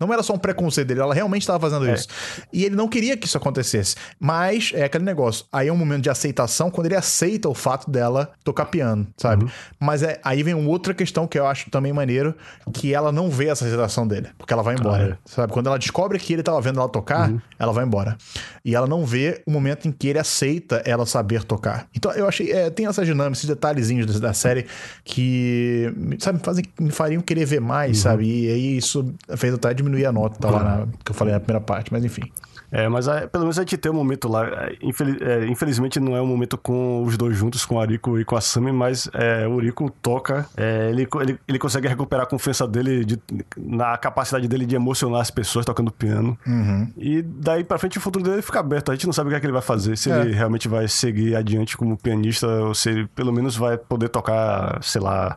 Não era só um preconceito dele, ela realmente estava fazendo isso. E ele não queria que isso acontecesse. Mas é aquele negócio. Aí é um momento de aceitação quando ele aceita o fato dela tocar piano, sabe? Mas é, aí vem outra questão que eu acho também maneiro, que ela não vê essa aceitação dele, porque ela vai embora, sabe? Quando ela descobre que ele estava vendo ela tocar, ela vai embora. E ela não vê o momento em que ele aceita ela saber tocar. Então eu achei, é, tem essas dinâmicas, esses detalhezinhos da- série que, sabe, fazem, me fariam querer ver mais, sabe? E aí isso fez até diminuir a nota tá lá na- que eu falei na primeira parte, mas enfim. É, mas é, pelo menos a gente tem um momento lá. é, infeli- é, infelizmente não é um momento com os dois juntos, com o Ariko e com a Sami, mas é, o Ariko toca. é, ele, ele, ele consegue recuperar a confiança dele de- na capacidade dele de emocionar as pessoas tocando piano. E daí pra frente o futuro dele fica aberto. A gente não sabe o que é que ele vai fazer. Se É. ele realmente vai seguir adiante como pianista ou se ele pelo menos vai poder tocar, sei lá,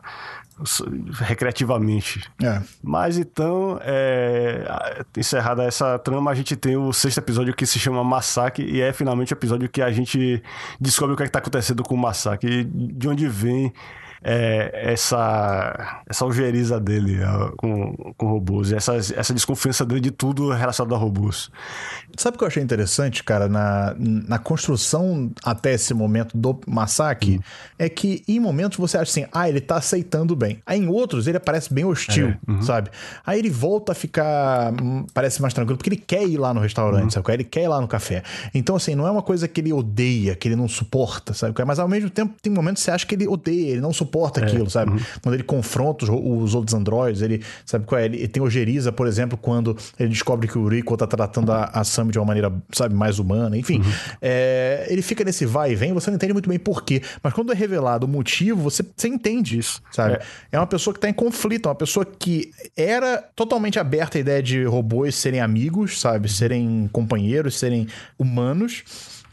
recreativamente. É. Mas então, é, encerrada essa trama, a gente tem o sexto episódio que se chama Massacre, e é finalmente o episódio que a gente descobre o que é está acontecendo com o Massacre, e de onde vem é, essa, essa algeriza dele ó, com, com robôs, e essa, essa desconfiança dele de tudo relacionado a robôs. Sabe o que eu achei interessante, cara, na, na construção até esse momento do massacre? É que em momentos você acha assim, ah, ele tá aceitando bem. Aí em outros ele parece bem hostil, sabe? Aí ele volta a ficar, hum, parece mais tranquilo, porque ele quer ir lá no restaurante, sabe? qual é? Ele quer ir lá no café. Então, assim, não é uma coisa que ele odeia, que ele não suporta, sabe? é? Mas ao mesmo tempo tem momentos que você acha que ele odeia, ele não suporta aquilo, sabe? Quando ele confronta os, os outros androides, ele, sabe qual é? Ele, ele tem ojeriza, por exemplo, quando ele descobre que o Rico tá tratando a, a Sam de uma maneira, sabe, mais humana, enfim. É, ele fica nesse vai e vem, você não entende muito bem por quê. Mas quando é revelado o motivo, você, você entende isso, sabe? É. uma pessoa que tá em conflito, é uma pessoa que era totalmente aberta à ideia de robôs serem amigos, sabe? Serem companheiros, serem humanos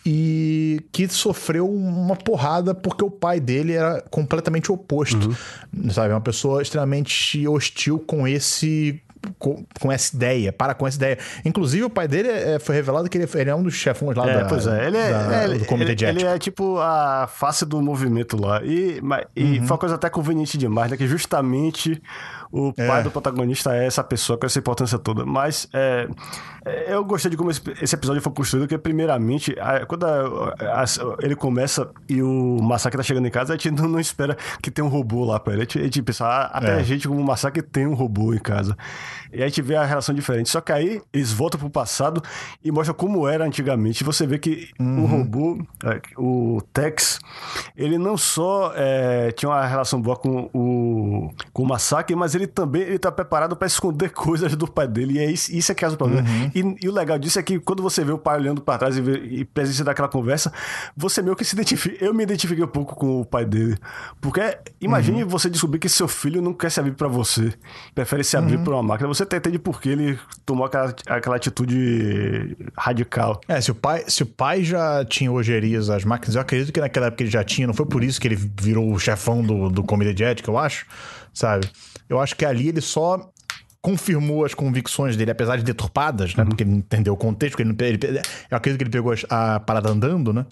e que sofreu uma porrada porque o pai dele era completamente oposto, sabe? Uma pessoa extremamente hostil com esse com, com essa ideia, para com essa ideia. Inclusive, o pai dele é, foi revelado que ele, ele é um dos chefões lá É, da, pois é, ele é, da- é, do comitê ele, de ele é tipo a face do movimento lá. E, e Uhum. foi uma coisa até conveniente demais, né? Que justamente o pai É. do protagonista é essa pessoa com essa importância toda. Mas é, é, eu gostei de como esse, esse episódio foi construído, porque primeiramente, a- quando a- a- ele começa e o massacre tá chegando em casa, a gente não, não espera que tenha um robô lá pra ele. A gente, a gente pensa, ah, até É. a gente como massacre tem um robô em casa. E aí a gente vê a relação diferente. Só que aí eles voltam pro passado e mostram como era antigamente. Você vê que o robô, é, o Tex, ele não só é, tinha uma relação boa com o, com o massacre, mas ele também ele tá preparado para esconder coisas do pai dele. E é isso, isso é que é o problema. E, e o legal disso é que quando você vê o pai olhando para trás e, vê, e presencia daquela conversa, você meio que se identifica. Eu me identifiquei um pouco com o pai dele. Porque imagine você descobrir que seu filho não quer se abrir para você, prefere se abrir para uma máquina. Você até entende por que ele tomou aquela, aquela atitude radical. É, se o pai, se o pai já tinha ojeriza às máquinas, eu acredito que naquela época ele já tinha, não foi por isso que ele virou o chefão do, do comitê de ética, eu acho, sabe? Eu acho que ali ele só confirmou as convicções dele, apesar de deturpadas, né? Porque ele não entendeu o contexto, ele, ele- eu acredito que ele pegou as- a parada andando, né?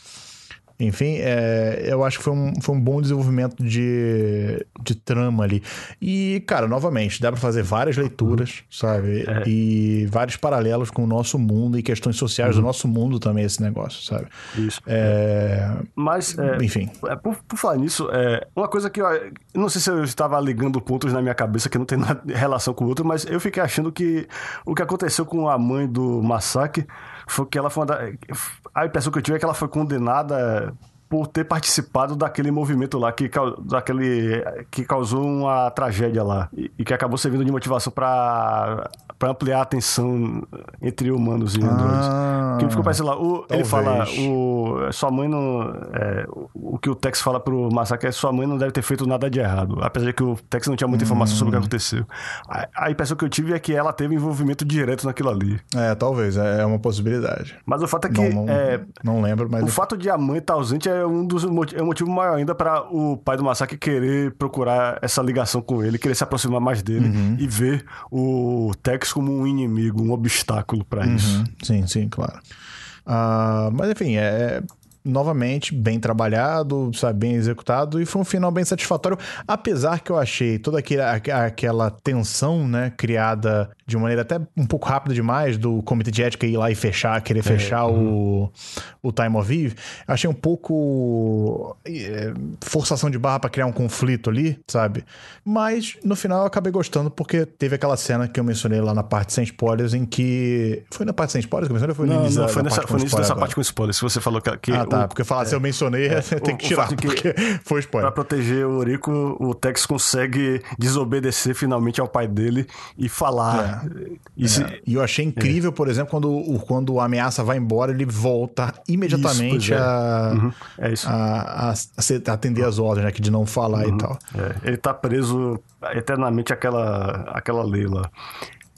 Enfim, é, eu acho que foi um, foi um bom desenvolvimento de, de trama ali. E, cara, novamente, dá pra fazer várias leituras, sabe? E vários paralelos com o nosso mundo e questões sociais do nosso mundo também, esse negócio, sabe? Isso. É, Mas, é, Enfim. é, por, por falar nisso, é, uma coisa que eu, eu não sei se eu estava ligando pontos na minha cabeça que não tem nada relação com o outro, mas eu fiquei achando que o que aconteceu com a mãe do massacre foi que ela foi uma da, a impressão que eu tive é que ela foi condenada por ter participado daquele movimento lá que, daquele, que causou uma tragédia lá e, e que acabou servindo de motivação para ampliar a tensão entre humanos e androides. Ah, que ficou parecendo lá, o, ele fala, o, sua mãe não. É, o que o Tex fala pro Massacre é sua mãe não deve ter feito nada de errado, apesar de que o Tex não tinha muita informação hum. sobre o que hum. aconteceu. A, a impressão que eu tive é que ela teve envolvimento direto naquilo ali. É, talvez, é, é uma possibilidade. Mas o fato é que. Não, não, é, não lembro, mas. O fato de a mãe estar ausente é um dos é um motivo maior ainda para o pai do Massacre querer procurar essa ligação com ele, querer se aproximar mais dele uhum. e ver o Tex como um inimigo, um obstáculo para uhum. isso. Sim, sim, claro. Uh, mas enfim, é, novamente, bem trabalhado, sabe, bem executado, e foi um final bem satisfatório, apesar que eu achei toda aquela, aquela tensão, né, criada de maneira até um pouco rápida demais, do comitê de ética ir lá e fechar, querer é, fechar uhum. o, o Time of Eve, achei um pouco é, forçação de barra para criar um conflito ali, sabe? Mas, no final, eu acabei gostando, porque teve aquela cena que eu mencionei lá na parte sem spoilers, em que... Foi na parte sem spoilers que eu mencionei? Foi não, início, não, foi nessa, foi nessa agora. parte com spoilers, se você falou que... que ah, tá, porque falar, é, se eu mencionei, é, tem que tirar, que porque foi spoiler. Pra proteger o Rico, o Tex consegue desobedecer finalmente ao pai dele e falar. É. E, é. e, eu achei incrível, por exemplo, quando quando a ameaça vai embora, ele volta imediatamente isso, a, uhum. é. A, a, a, atender as ordens, né? Que de não falar uhum. e tal. É. Ele tá preso eternamente àquela, àquela lei lá.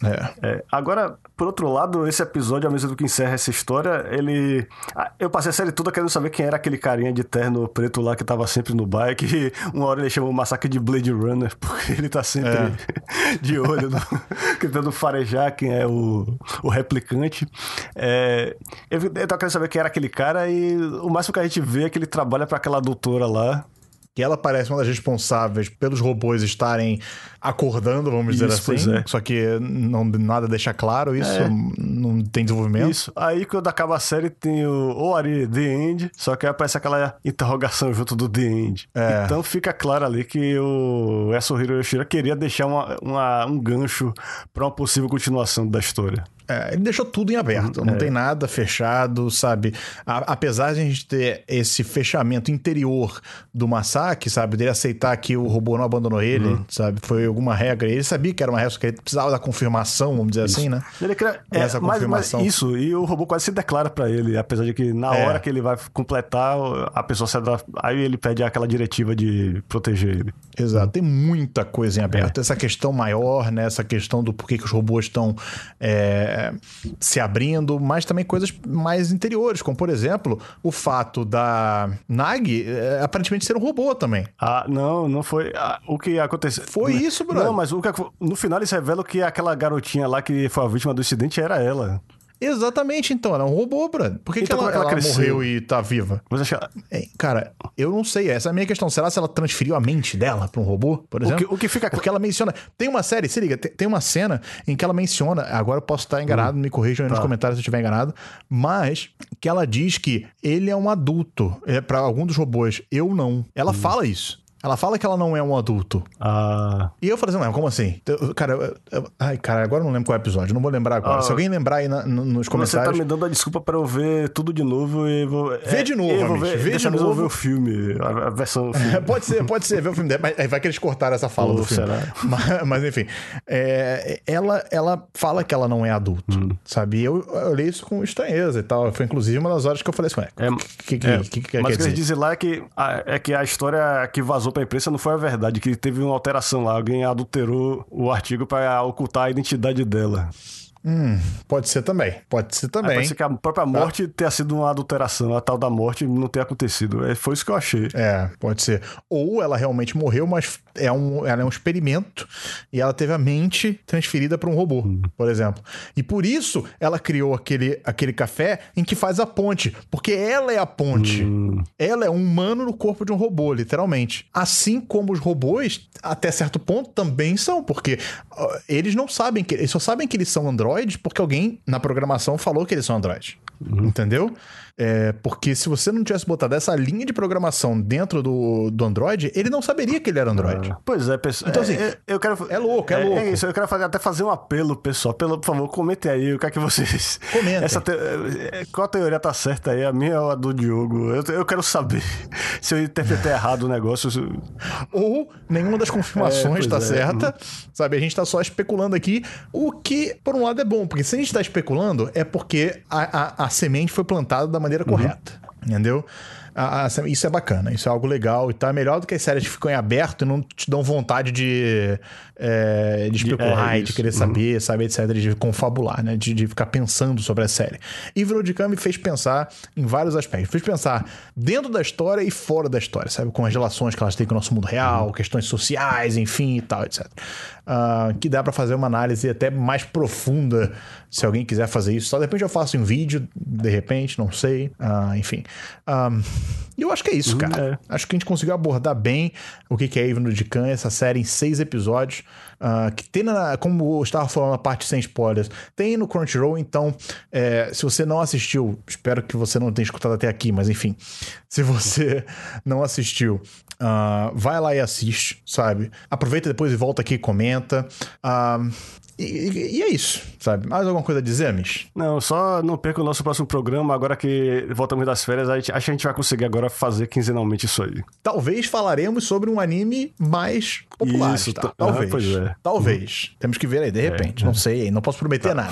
É. é. Agora, por outro lado, esse episódio, ao mesmo tempo que encerra essa história, ele. Ah, eu passei a série toda querendo saber quem era aquele carinha de terno preto lá que tava sempre no bike. Uma hora ele chamou o massacre de Blade Runner, porque ele tá sempre é. de olho, no... tentando farejar quem é o, o replicante. É... Eu, eu tava querendo saber quem era aquele cara e o máximo que a gente vê é que ele trabalha para aquela doutora lá que ela parece uma das responsáveis pelos robôs estarem acordando, vamos dizer isso, assim. É. Só que não, nada deixa claro isso, é. não tem desenvolvimento. Isso. Aí quando acaba a série tem o ali The End, só que aparece aquela interrogação junto do The End. É. Então fica claro ali que o Yasuhiro Yoshida queria deixar uma, uma um gancho para uma possível continuação da história. É, ele deixou tudo em aberto, não é. tem nada fechado, sabe? A, apesar de a gente ter esse fechamento interior do massacre, sabe? Dele aceitar que o robô não abandonou ele, uhum. sabe? Foi alguma regra. Ele sabia que era uma regra, que ele precisava da confirmação, vamos dizer isso. assim, né? Ele queria, é, Essa confirmação. Mas, mas isso, e o robô quase se declara para ele, apesar de que na é. hora que ele vai completar, a pessoa se adapta, aí ele pede aquela diretiva de proteger ele. Exato, uhum. tem muita coisa em aberto. É. Essa questão maior, né? Essa questão do porquê que os robôs estão é, se abrindo, mas também coisas mais interiores, como por exemplo o fato da Nag é, aparentemente ser um robô também. Ah, não, não foi. Ah, o que aconteceu. Foi isso, bro. Não, mas o que, no final eles revelam que aquela garotinha lá que foi a vítima do incidente era ela. Exatamente, então. Ela é um robô, Brad. Por que, então, que ela, ela, ela morreu e tá viva? É, cara, eu não sei. Essa é a minha questão. Será se ela transferiu a mente dela pra um robô, por exemplo? O que, o que fica... Porque ela menciona... Tem uma série, se liga, tem, tem uma cena em que ela menciona... Agora eu posso estar enganado, hum. me corrijam aí tá. nos comentários se eu estiver enganado. Mas que ela diz que ele é um adulto. É, para algum dos robôs. Eu não. Ela hum. fala isso. Ela fala que ela não é um adulto. Ah. E eu falei assim, não, como assim? Cara, eu, eu, ai, cara, agora eu não lembro qual é o episódio, não vou lembrar agora. Ah. Se alguém lembrar aí na, nos comentários. Você tá me dando a desculpa para eu ver tudo de novo e vou. Vê é, de novo, é, ver, Vê de novo. ver o filme, a, a versão filme. pode ser, pode ser, ver o filme dela, mas vai que eles cortaram essa fala do filme. Será? Mas, mas enfim, é, ela, ela fala que ela não é adulto, hum. sabe? E eu, eu olhei isso com estranheza e tal. Foi inclusive uma das horas que eu falei assim, é, que, que, é, que, que, mas o que eles dizem lá é que, a, é que a história que vazou pra imprensa não foi a verdade que teve uma alteração lá. Alguém adulterou o artigo para ocultar a identidade dela. Hum, pode ser também. Pode ser também. pode ser que a própria tá. morte tenha sido uma adulteração, a tal da morte não ter acontecido. É, foi isso que eu achei. É, pode ser. Ou ela realmente morreu, mas é um, ela é um experimento e ela teve a mente transferida para um robô, hum. por exemplo. E por isso ela criou aquele, aquele café em que faz a ponte, porque ela é a ponte. Hum. Ela é um humano no corpo de um robô, literalmente. Assim como os robôs, até certo ponto, também são, porque eles não sabem que eles só sabem que eles são androides porque alguém na programação falou que eles são androides. Uhum. Entendeu? É, porque se você não tivesse botado essa linha de programação dentro do, do Android, ele não saberia que ele era Android. Ah, pois é, pessoal. Então, assim, é, eu quero. é louco, é louco. É isso, eu quero fazer, até fazer um apelo, pessoal. Pelo, por favor, comentem aí o que é que vocês. Comentem. Essa te... é, Qual a teoria tá certa aí? A minha ou a do Diogo? Eu, eu quero saber se eu interpretei errado o negócio. Ou nenhuma das confirmações É, tá é. certa. Sabe, a gente tá só especulando aqui. O que, por um lado, é bom, porque se a gente tá especulando, é porque a, a, a semente foi plantada da maneira Uhum. correta. Entendeu? Isso é bacana, isso é algo legal e tá melhor do que as séries que ficam em aberto e não te dão vontade de, é, de especular é, de querer Uhum. saber, sabe, etc, de confabular, né, de, de ficar pensando sobre a série. E Verodicam me fez pensar em vários aspectos. Fez pensar dentro da história e fora da história, sabe, com as relações que elas têm com o nosso mundo real, Uhum. questões sociais, enfim e tal, etc. Ah, que dá pra fazer uma análise até mais profunda se alguém quiser fazer isso. Só de repente eu faço em vídeo, de repente, não sei. Ah, enfim. Ah, eu acho que é isso, cara. Acho que a gente conseguiu abordar bem o que é Ivno de Khan, essa série em seis episódios. Ah, que tem, na, como eu estava falando na parte sem spoilers, tem no Crunchyroll. Então, é, se você não assistiu, espero que você não tenha escutado até aqui, mas enfim, se você não assistiu, ah, vai lá e assiste, sabe? Aproveita depois e volta aqui e comenta. E, e- e é isso, sabe? Mais alguma coisa a dizer, Mish? Não, só não perca o nosso próximo programa. Agora que voltamos das férias, a gente, acho que a gente vai conseguir agora fazer quinzenalmente isso aí. Talvez falaremos sobre um anime mais popular. Isso, tá? tá- Talvez. ah, é. Talvez. Temos que ver aí, de repente. Não sei, não posso prometer nada.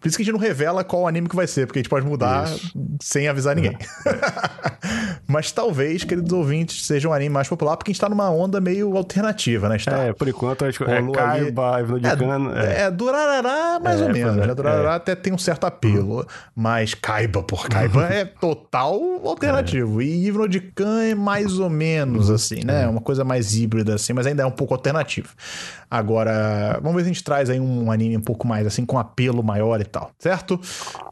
Por isso que a gente não revela qual anime que vai ser, porque a gente pode mudar Isso. sem avisar ninguém. Mas talvez, queridos ouvintes, seja um anime mais popular, porque a gente tá numa onda meio alternativa, né? Está É, por enquanto a gente é Ivno de Khan. é, é, Durarará, mais É, ou menos. é, né? Durarará até tem um certo apelo. Mas Kaiba, por Kaiba é total alternativo. E Ivno de Khan é mais ou menos assim, né? Uma coisa mais híbrida assim, mas ainda é um pouco alternativo. Agora, vamos ver se a gente traz aí um anime um pouco mais assim, com apelo maior e tal, certo?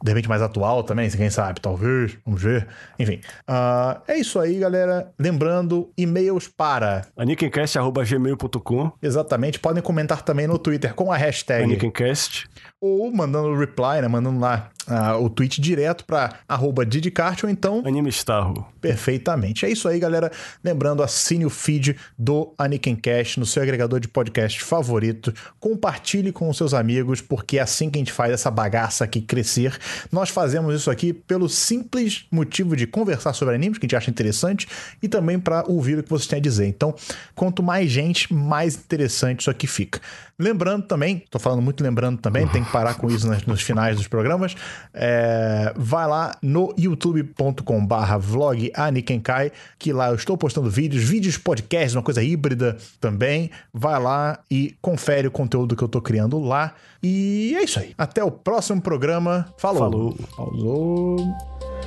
De repente mais atual também, quem sabe, talvez. Vamos ver. Enfim. ah, é isso aí, galera. Lembrando, e-mails para. Anikencast.gmail.com Exatamente, podem comentar também no Twitter com a hashtag Anikencast. ou mandando reply, né? Mandando lá ah, o tweet direto para arroba Didicart ou então Anime Starro. perfeitamente. É isso aí, galera. Lembrando, assine o feed do Anikincast no seu agregador de podcast favorito. Compartilhe com os seus amigos, porque é assim que a gente faz essa bagaça aqui crescer. Nós fazemos isso aqui pelo simples motivo de conversar sobre animes, que a gente acha interessante, e também para ouvir o que vocês têm a dizer. Então, quanto mais gente, mais interessante isso aqui fica. Lembrando também, tô falando muito lembrando também, tem que parar com isso nas- nos finais dos programas. é, vai lá no youtube.com barra vlog Anikenkai, que lá eu estou postando vídeos, vídeos podcasts, uma coisa híbrida também. Vai lá e confere o conteúdo que eu tô criando lá. E é isso aí. Até o próximo programa. Falou. Falou.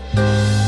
Falou.